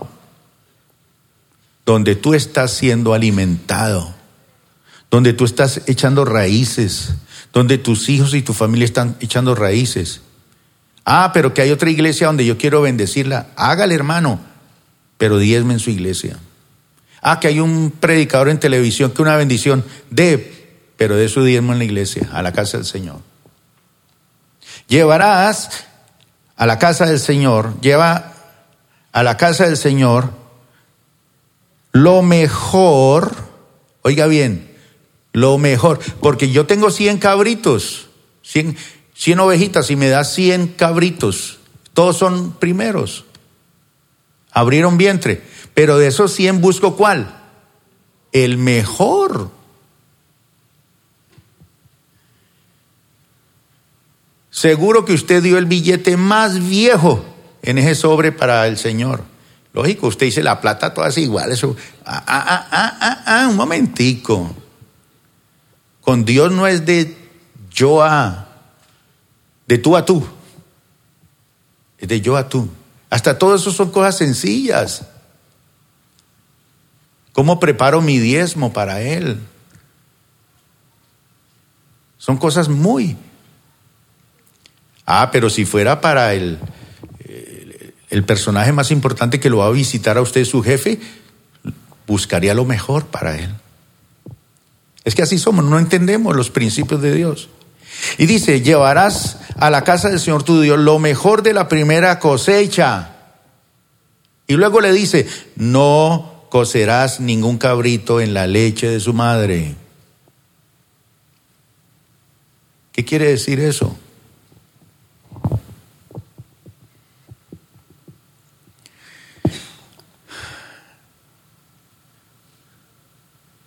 Donde tú estás siendo alimentado. Donde tú estás echando raíces. Donde tus hijos y tu familia están echando raíces. Ah, pero que hay otra iglesia donde yo quiero bendecirla. Hágale, hermano. Pero diezme en su iglesia. Ah, que hay un predicador en televisión que una bendición de, pero de su diezmo en la iglesia, a la casa del Señor. Llevarás a la casa del Señor, lleva a la casa del Señor lo mejor, oiga bien, lo mejor, porque yo tengo 100 cabritos, 100, 100 ovejitas y me da 100 cabritos, todos son primeros, abrieron vientre. Pero de esos 100 busco cuál? El mejor. Seguro que usted dio el billete más viejo en ese sobre para el Señor. Lógico, usted dice la plata todas iguales. Eso. Ah, ah, ah, ah, ah, un momentico. Con Dios no es de yo a, de tú a tú. Es de yo a tú. Hasta todo eso son cosas sencillas. ¿Cómo preparo mi diezmo para Él? Son cosas muy... Ah, pero si fuera para el, el personaje más importante que lo va a visitar a usted, su jefe, buscaría lo mejor para él. Es que así somos, no entendemos los principios de Dios. Y dice, llevarás a la casa del Señor tu Dios lo mejor de la primera cosecha. Y luego le dice, no cocerás ningún cabrito en la leche de su madre. ¿Qué quiere decir eso?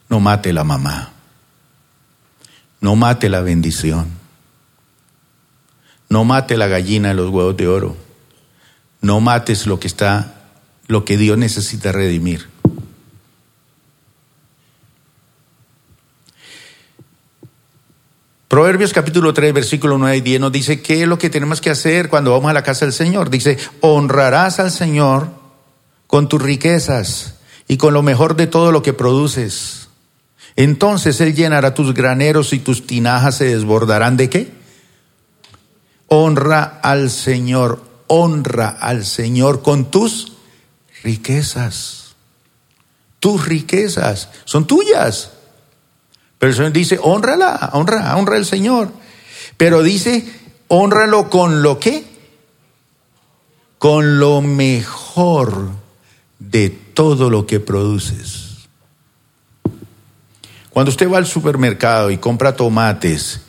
No mate la mamá. No mate la bendición. No mate la gallina de los huevos de oro. No mates lo que está, lo que Dios necesita redimir. Proverbios capítulo 3, versículo 9 y 10 nos dice qué es lo que tenemos que hacer cuando vamos a la casa del Señor. Dice, honrarás al Señor con tus riquezas y con lo mejor de todo lo que produces. Entonces Él llenará tus graneros y tus tinajas se desbordarán de qué? Honra al Señor, honra al Señor con tus riquezas. Tus riquezas son tuyas. Pero el Señor dice, honrala, honra, honra al Señor. Pero dice, honralo con lo que? Con lo mejor de todo lo que produces. Cuando usted va al supermercado y compra tomates,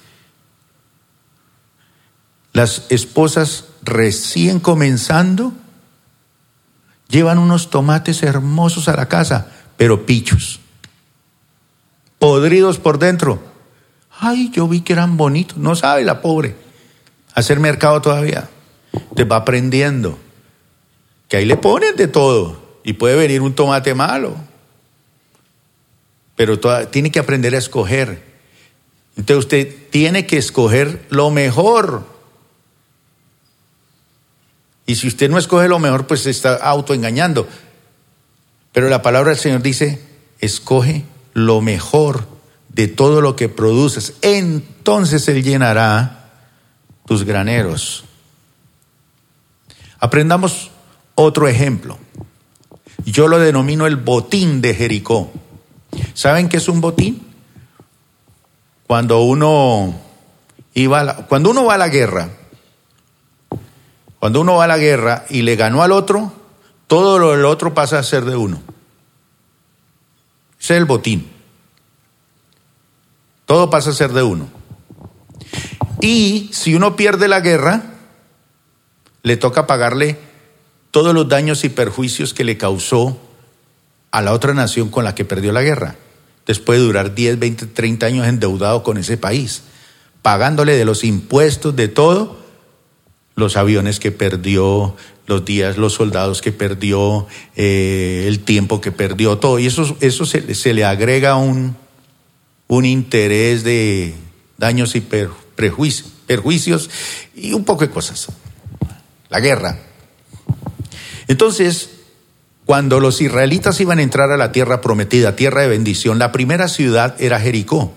las esposas recién comenzando llevan unos tomates hermosos a la casa, pero pichos podridos por dentro. Ay, yo vi que eran bonitos. No sabe la pobre hacer mercado todavía. Te va aprendiendo que ahí le ponen de todo y puede venir un tomate malo. Pero tiene que aprender a escoger. Entonces usted tiene que escoger lo mejor. Y si usted no escoge lo mejor, pues se está autoengañando. Pero la palabra del Señor dice, escoge lo mejor de todo lo que produces. Entonces Él llenará tus graneros. Aprendamos otro ejemplo. Yo lo denomino el botín de Jericó. ¿Saben qué es un botín? Cuando uno iba cuando uno va a la guerra, cuando uno va a la guerra y le ganó al otro, todo lo del otro pasa a ser de uno. Es el botín. Todo pasa a ser de uno. Y si uno pierde la guerra, le toca pagarle todos los daños y perjuicios que le causó a la otra nación con la que perdió la guerra. Después de durar 10, 20, 30 años endeudado con ese país, pagándole de los impuestos, de todo, los aviones que perdió, los días, los soldados que perdió, eh, el tiempo que perdió, todo. Y eso, eso se, le agrega un, un interés de daños y prejuicios, perjuicios y un poco de cosas. La guerra. Entonces, cuando los israelitas iban a entrar a la tierra prometida, tierra de bendición, la primera ciudad era Jericó.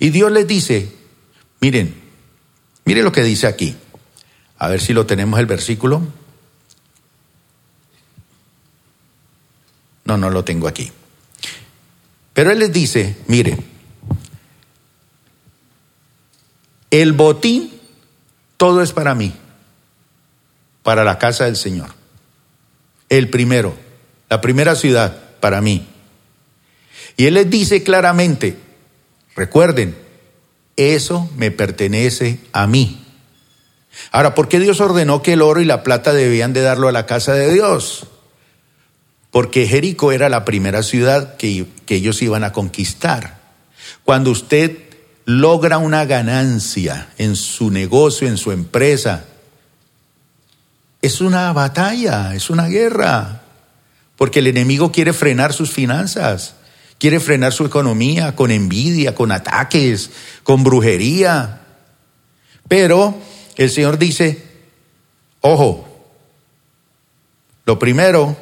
Y Dios les dice, miren, miren lo que dice aquí. A ver si lo tenemos el versículo. No, no lo tengo aquí. Pero él les dice, mire, el botín, todo es para mí, para la casa del Señor. El primero, la primera ciudad, para mí. Y él les dice claramente, recuerden, eso me pertenece a mí. Ahora, ¿por qué Dios ordenó que el oro y la plata debían de darlo a la casa de Dios? porque Jericó era la primera ciudad que, ellos iban a conquistar. Cuando usted logra una ganancia en su negocio, en su empresa, es una batalla, es una guerra, porque el enemigo quiere frenar sus finanzas, quiere frenar su economía con envidia, con ataques, con brujería. Pero el Señor dice, ojo, lo primero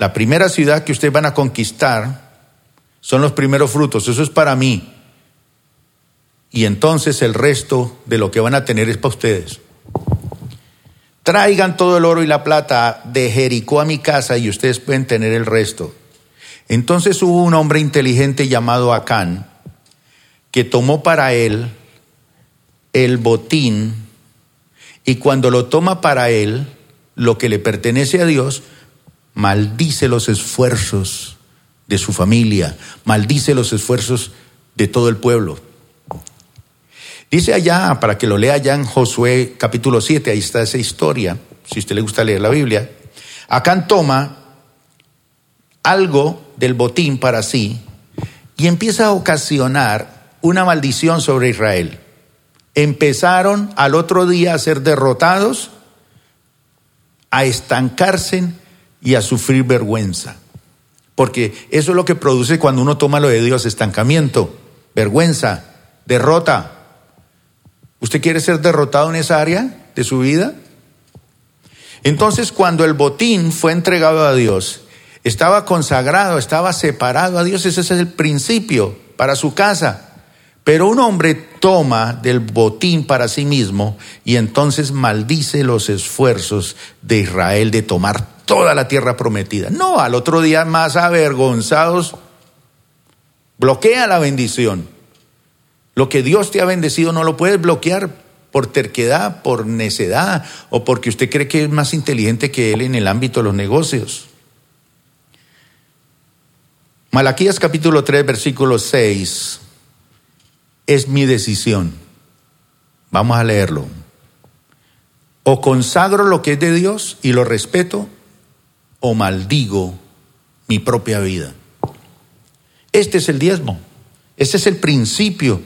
la primera ciudad que ustedes van a conquistar son los primeros frutos, eso es para mí. Y entonces el resto de lo que van a tener es para ustedes. Traigan todo el oro y la plata de Jericó a mi casa y ustedes pueden tener el resto. Entonces hubo un hombre inteligente llamado Acán que tomó para él el botín y cuando lo toma para él, lo que le pertenece a Dios, maldice los esfuerzos de su familia, maldice los esfuerzos de todo el pueblo. Dice allá, para que lo lea allá en Josué capítulo 7, ahí está esa historia, si usted le gusta leer la Biblia, Acán toma algo del botín para sí y empieza a ocasionar una maldición sobre Israel. Empezaron al otro día a ser derrotados, a estancarse y a sufrir vergüenza. Porque eso es lo que produce cuando uno toma lo de Dios, estancamiento, vergüenza, derrota. ¿Usted quiere ser derrotado en esa área de su vida? Entonces, cuando el botín fue entregado a Dios, estaba consagrado, estaba separado a Dios, ese es el principio para su casa. Pero un hombre toma del botín para sí mismo y entonces maldice los esfuerzos de Israel de tomar toda la tierra prometida. No, al otro día más avergonzados, bloquea la bendición. Lo que Dios te ha bendecido no lo puedes bloquear por terquedad, por necedad o porque usted cree que es más inteligente que él en el ámbito de los negocios. Malaquías capítulo 3, versículo 6 es mi decisión. Vamos a leerlo. O consagro lo que es de Dios y lo respeto, o maldigo mi propia vida. Este es el diezmo. Este es el principio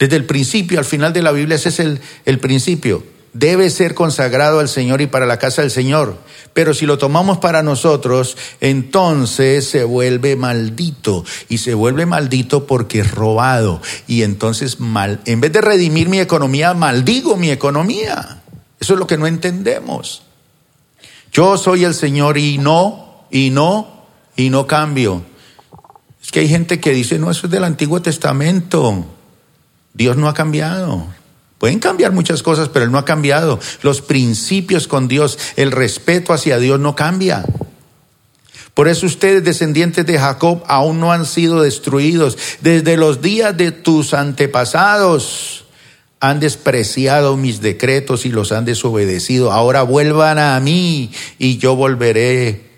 desde el principio al final de la Biblia ese es el, el principio. Debe ser consagrado al Señor y para la casa del Señor. Pero si lo tomamos para nosotros, entonces se vuelve maldito. Y se vuelve maldito porque es robado. Y entonces, mal, en vez de redimir mi economía, maldigo mi economía. Eso es lo que no entendemos. Yo soy el Señor y no, y no, y no cambio. Es que hay gente que dice, no, eso es del Antiguo Testamento. Dios no ha cambiado. Pueden cambiar muchas cosas, pero Él no ha cambiado. Los principios con Dios, el respeto hacia Dios no cambia. Por eso ustedes, descendientes de Jacob, aún no han sido destruidos. Desde los días de tus antepasados han despreciado mis decretos y los han desobedecido. Ahora vuelvan a mí y yo volveré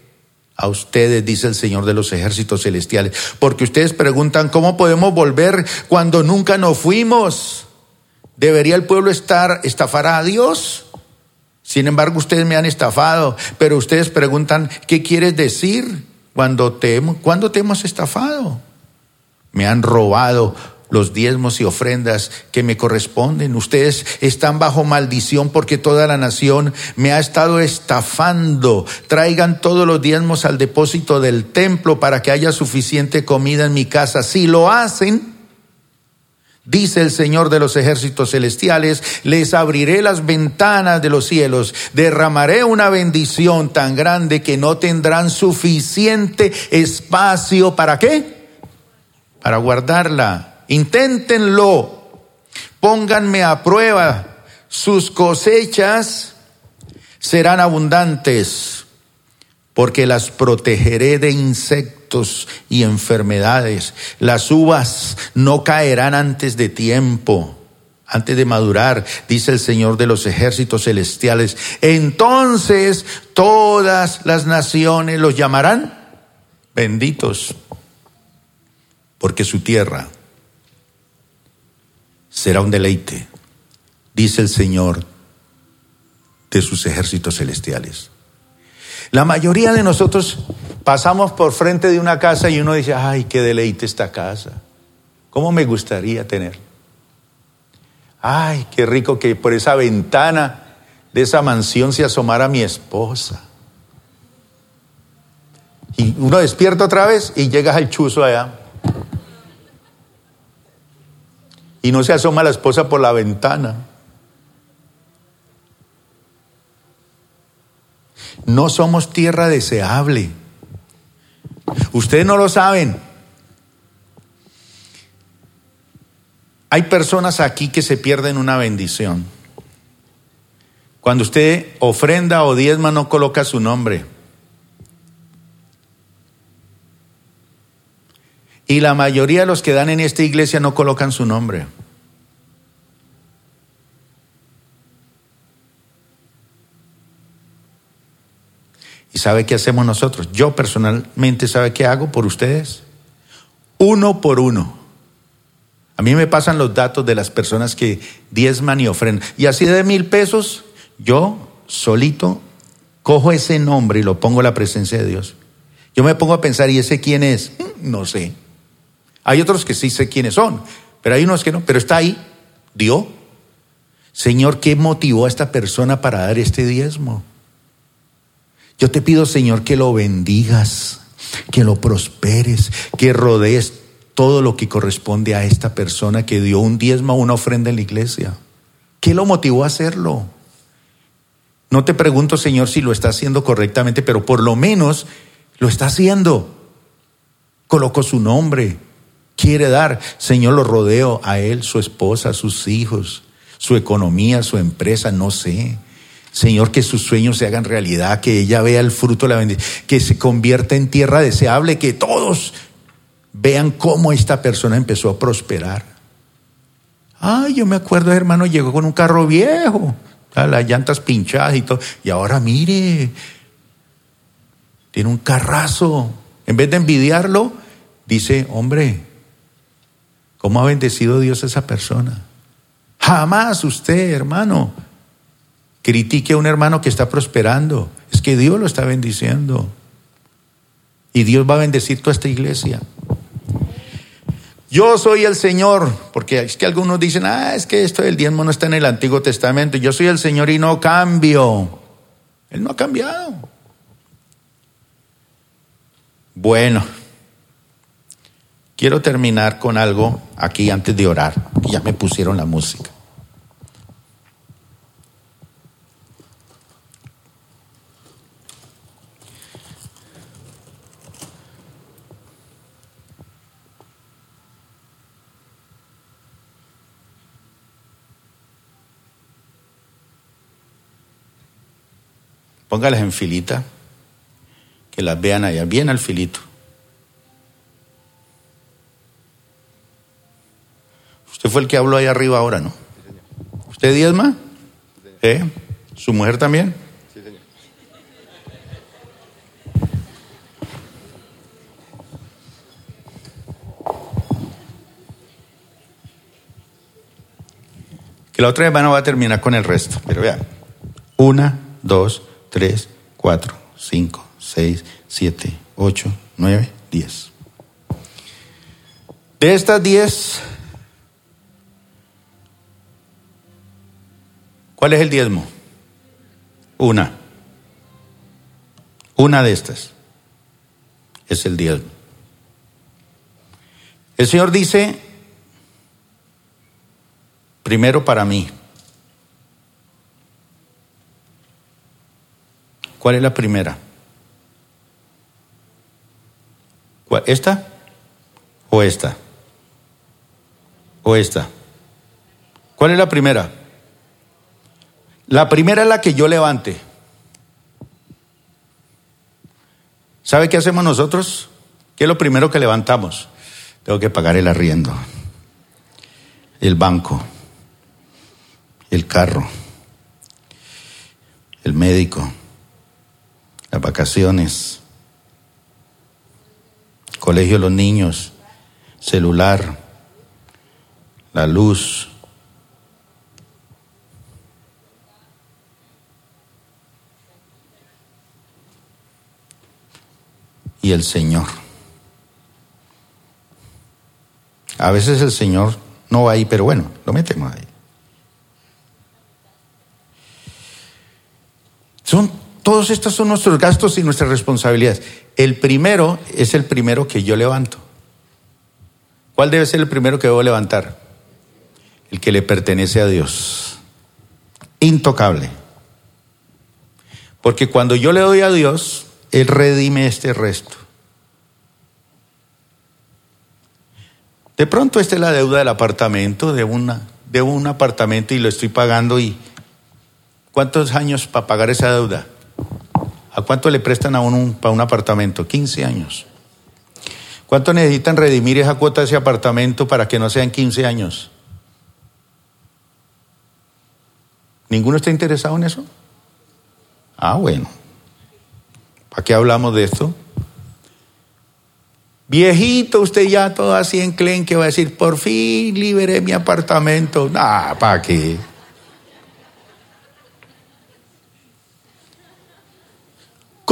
a ustedes, dice el Señor de los ejércitos celestiales. Porque ustedes preguntan, ¿cómo podemos volver cuando nunca nos fuimos? ¿Debería el pueblo estar, estafar a Dios? Sin embargo, ustedes me han estafado, pero ustedes preguntan, ¿qué quieres decir cuando te, cuando te hemos estafado? Me han robado los diezmos y ofrendas que me corresponden. Ustedes están bajo maldición porque toda la nación me ha estado estafando. Traigan todos los diezmos al depósito del templo para que haya suficiente comida en mi casa. Si lo hacen, Dice el Señor de los ejércitos celestiales, les abriré las ventanas de los cielos, derramaré una bendición tan grande que no tendrán suficiente espacio para qué? Para guardarla. Inténtenlo, pónganme a prueba, sus cosechas serán abundantes, porque las protegeré de insectos y enfermedades. Las uvas no caerán antes de tiempo antes de madurar, dice el Señor de los ejércitos celestiales. Entonces todas las naciones los llamarán benditos, porque su tierra será un deleite, dice el Señor de sus ejércitos celestiales. La mayoría de nosotros pasamos por frente de una casa y uno dice, ay, qué deleite esta casa. ¿Cómo me gustaría tener? Ay, qué rico que por esa ventana de esa mansión se asomara mi esposa. Y uno despierta otra vez y llegas al chuzo allá. y no se asoma la esposa por la ventana. No somos tierra deseable. Ustedes no lo saben. Hay personas aquí que se pierden una bendición. Cuando usted ofrenda o diezma no coloca su nombre. Y la mayoría de los que dan en esta iglesia no colocan su nombre. ¿Y sabe qué hacemos nosotros? Yo personalmente, ¿sabe qué hago por ustedes? Uno por uno. A mí me pasan los datos de las personas que diezman y ofrendan. Y así de mil pesos, yo solito cojo ese nombre y lo pongo en la presencia de Dios. Yo me pongo a pensar, ¿y ese quién es? Mm, no sé. Hay otros que sí sé quiénes son, pero hay unos que no, pero está ahí, dio. Señor, ¿qué motivó a esta persona para dar este diezmo? Yo te pido, Señor, que lo bendigas, que lo prosperes, que rodees todo lo que corresponde a esta persona que dio un diezmo una ofrenda en la iglesia. ¿Qué lo motivó a hacerlo? No te pregunto, Señor, si lo está haciendo correctamente, pero por lo menos lo está haciendo. Colocó su nombre, quiere dar. Señor, lo rodeo a él, su esposa, sus hijos, su economía, su empresa, no sé. Señor, que sus sueños se hagan realidad, que ella vea el fruto de la bendición, que se convierta en tierra deseable, que todos vean cómo esta persona empezó a prosperar. Ay, yo me acuerdo, hermano, llegó con un carro viejo, las llantas pinchadas y todo, y ahora mire, tiene un carrazo. En vez de envidiarlo, dice, hombre, ¿cómo ha bendecido Dios a esa persona? Jamás usted, hermano, critique a un hermano que está prosperando. Es que Dios lo está bendiciendo. Y Dios va a bendecir toda esta iglesia. Yo soy el Señor, porque es que algunos dicen, ah, es que esto del diezmo no está en el Antiguo Testamento. Yo soy el Señor y no cambio. Él no ha cambiado. Bueno, quiero terminar con algo aquí antes de orar. Ya me pusieron la música. Póngalas en filita, que las vean allá, bien al filito. Usted fue el que habló ahí arriba ahora, ¿no? ¿Usted diezma? ¿Eh? ¿Su mujer también? Sí, señor. Que la otra semana va a terminar con el resto, pero vean. Una, dos, 3, 4, 5, 6, 7, 8, 9, 10. De estas 10, ¿cuál es el diezmo? Una. Una de estas es el diezmo. El Señor dice, primero para mí, ¿Cuál es la primera? ¿Esta? ¿O esta? ¿O esta? ¿Cuál es la primera? La primera es la que yo levante. ¿Sabe qué hacemos nosotros? ¿Qué es lo primero que levantamos? Tengo que pagar el arriendo, el banco, el carro, el médico las vacaciones, colegio de los niños, celular, la luz. Y el Señor. A veces el Señor no va ahí, pero bueno, lo metemos ahí. Son todos estos son nuestros gastos y nuestras responsabilidades. El primero es el primero que yo levanto. ¿Cuál debe ser el primero que debo levantar? El que le pertenece a Dios. Intocable. Porque cuando yo le doy a Dios, Él redime este resto. De pronto esta es la deuda del apartamento, de, una, de un apartamento y lo estoy pagando y ¿cuántos años para pagar esa deuda? ¿A cuánto le prestan a uno para un apartamento? 15 años. ¿Cuánto necesitan redimir esa cuota de ese apartamento para que no sean 15 años? ¿Ninguno está interesado en eso? Ah, bueno. ¿Para qué hablamos de esto? Viejito, usted ya todo así en que va a decir, por fin liberé mi apartamento. Ah, ¿para qué?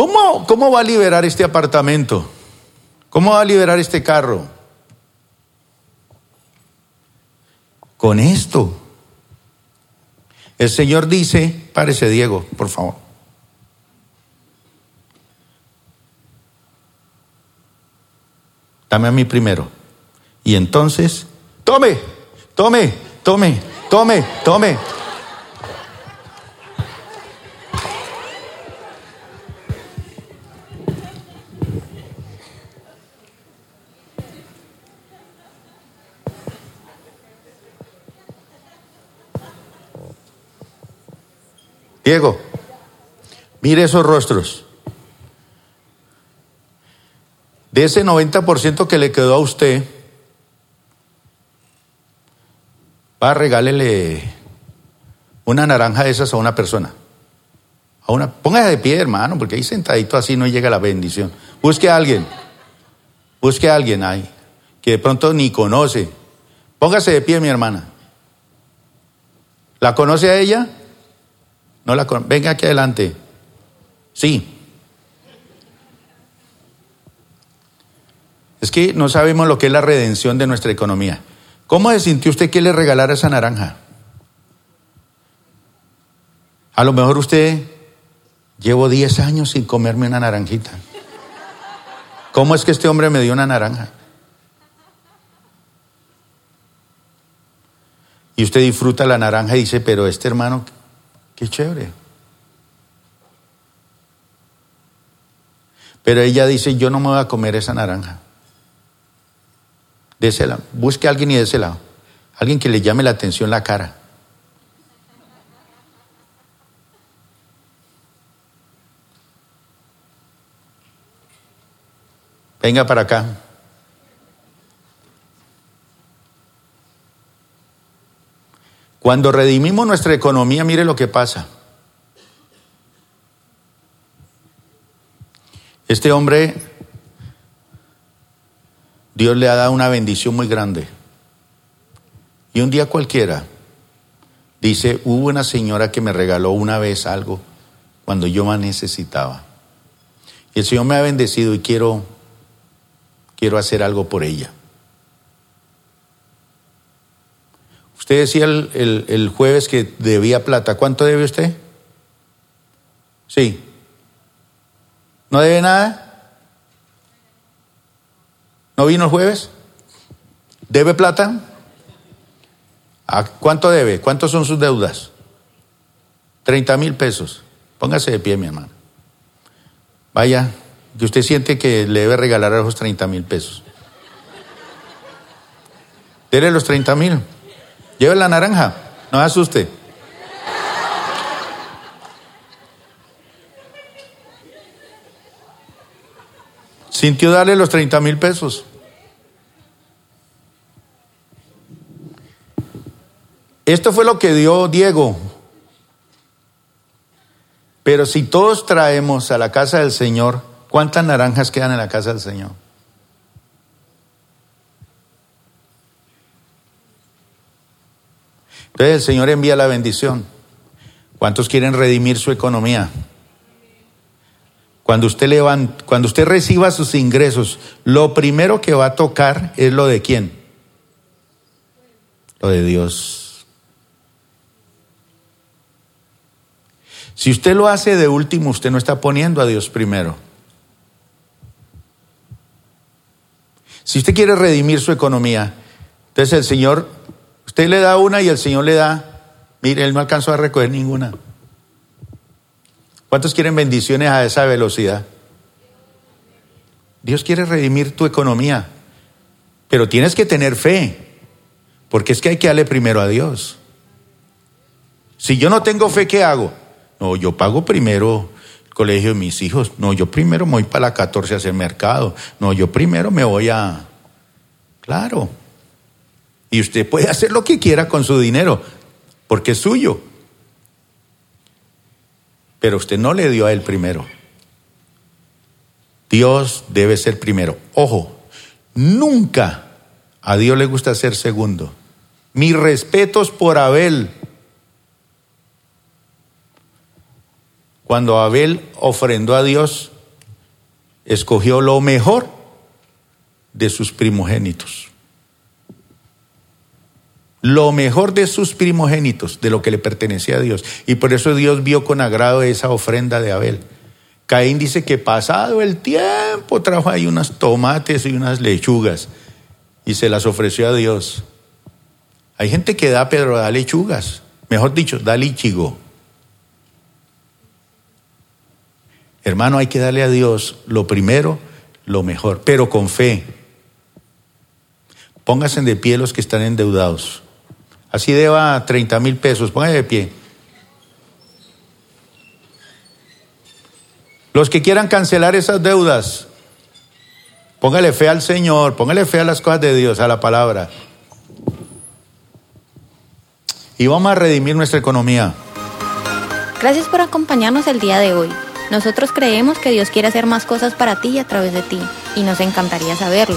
¿Cómo, ¿Cómo va a liberar este apartamento? ¿Cómo va a liberar este carro? Con esto. El Señor dice, párese Diego, por favor. Dame a mí primero. Y entonces, tome, tome, tome, tome, tome. Diego, mire esos rostros. De ese 90% que le quedó a usted, va a regálele una naranja de esas a una persona. A una, póngase de pie, hermano, porque ahí sentadito así no llega la bendición. Busque a alguien. Busque a alguien ahí, que de pronto ni conoce. Póngase de pie, mi hermana. ¿La conoce a ella? No la. Venga aquí adelante. Sí. Es que no sabemos lo que es la redención de nuestra economía. ¿Cómo se sintió usted que le regalara esa naranja? A lo mejor usted llevo 10 años sin comerme una naranjita. ¿Cómo es que este hombre me dio una naranja? Y usted disfruta la naranja y dice, pero este hermano, qué chévere. Pero ella dice, yo no me voy a comer esa naranja lado. Busque a alguien y lado. Alguien que le llame la atención la cara. Venga para acá. Cuando redimimos nuestra economía, mire lo que pasa. Este hombre Dios le ha dado una bendición muy grande. Y un día cualquiera, dice, hubo una señora que me regaló una vez algo cuando yo más necesitaba. Y el Señor me ha bendecido y quiero, quiero hacer algo por ella. Usted decía el, el jueves que debía plata. ¿Cuánto debe usted? Sí. ¿No debe nada? ¿No vino el jueves? ¿Debe plata? ¿A cuánto debe? ¿Cuántos son sus deudas? 30 mil pesos. Póngase de pie, mi hermano. Vaya, que usted siente que le debe regalar esos 30 mil pesos. Dele los 30 mil. Lleve la naranja. No se asuste. Sintió darle los 30 mil pesos. Esto fue lo que dio Diego. Pero si todos traemos a la casa del Señor, ¿cuántas naranjas quedan en la casa del Señor? Entonces el Señor envía la bendición. ¿Cuántos quieren redimir su economía? Cuando usted levanta, cuando usted reciba sus ingresos, lo primero que va a tocar es lo de quién? Lo de Dios. Si usted lo hace de último, usted no está poniendo a Dios primero. Si usted quiere redimir su economía, entonces el Señor, usted le da una y el Señor le da, mire, Él no alcanzó a recoger ninguna. ¿Cuántos quieren bendiciones a esa velocidad? Dios quiere redimir tu economía, pero tienes que tener fe, porque es que hay que darle primero a Dios. Si yo no tengo fe, ¿qué hago? No, yo pago primero el colegio de mis hijos. No, yo primero me voy para la 14 a hacer mercado. No, yo primero me voy a... Claro. Y usted puede hacer lo que quiera con su dinero, porque es suyo. Pero usted no le dio a él primero. Dios debe ser primero. Ojo, nunca a Dios le gusta ser segundo. Mis respetos por Abel. Cuando Abel ofrendó a Dios, escogió lo mejor de sus primogénitos. Lo mejor de sus primogénitos, de lo que le pertenecía a Dios. Y por eso Dios vio con agrado esa ofrenda de Abel. Caín dice que pasado el tiempo trajo ahí unas tomates y unas lechugas y se las ofreció a Dios. Hay gente que da, pero da lechugas. Mejor dicho, da lichigo. Hermano, hay que darle a Dios lo primero, lo mejor, pero con fe. Pónganse de pie los que están endeudados. Así deba 30 mil pesos, pónganse de pie. Los que quieran cancelar esas deudas, póngale fe al Señor, póngale fe a las cosas de Dios, a la palabra. Y vamos a redimir nuestra economía. Gracias por acompañarnos el día de hoy. Nosotros creemos que Dios quiere hacer más cosas para ti y a través de ti, y nos encantaría saberlo.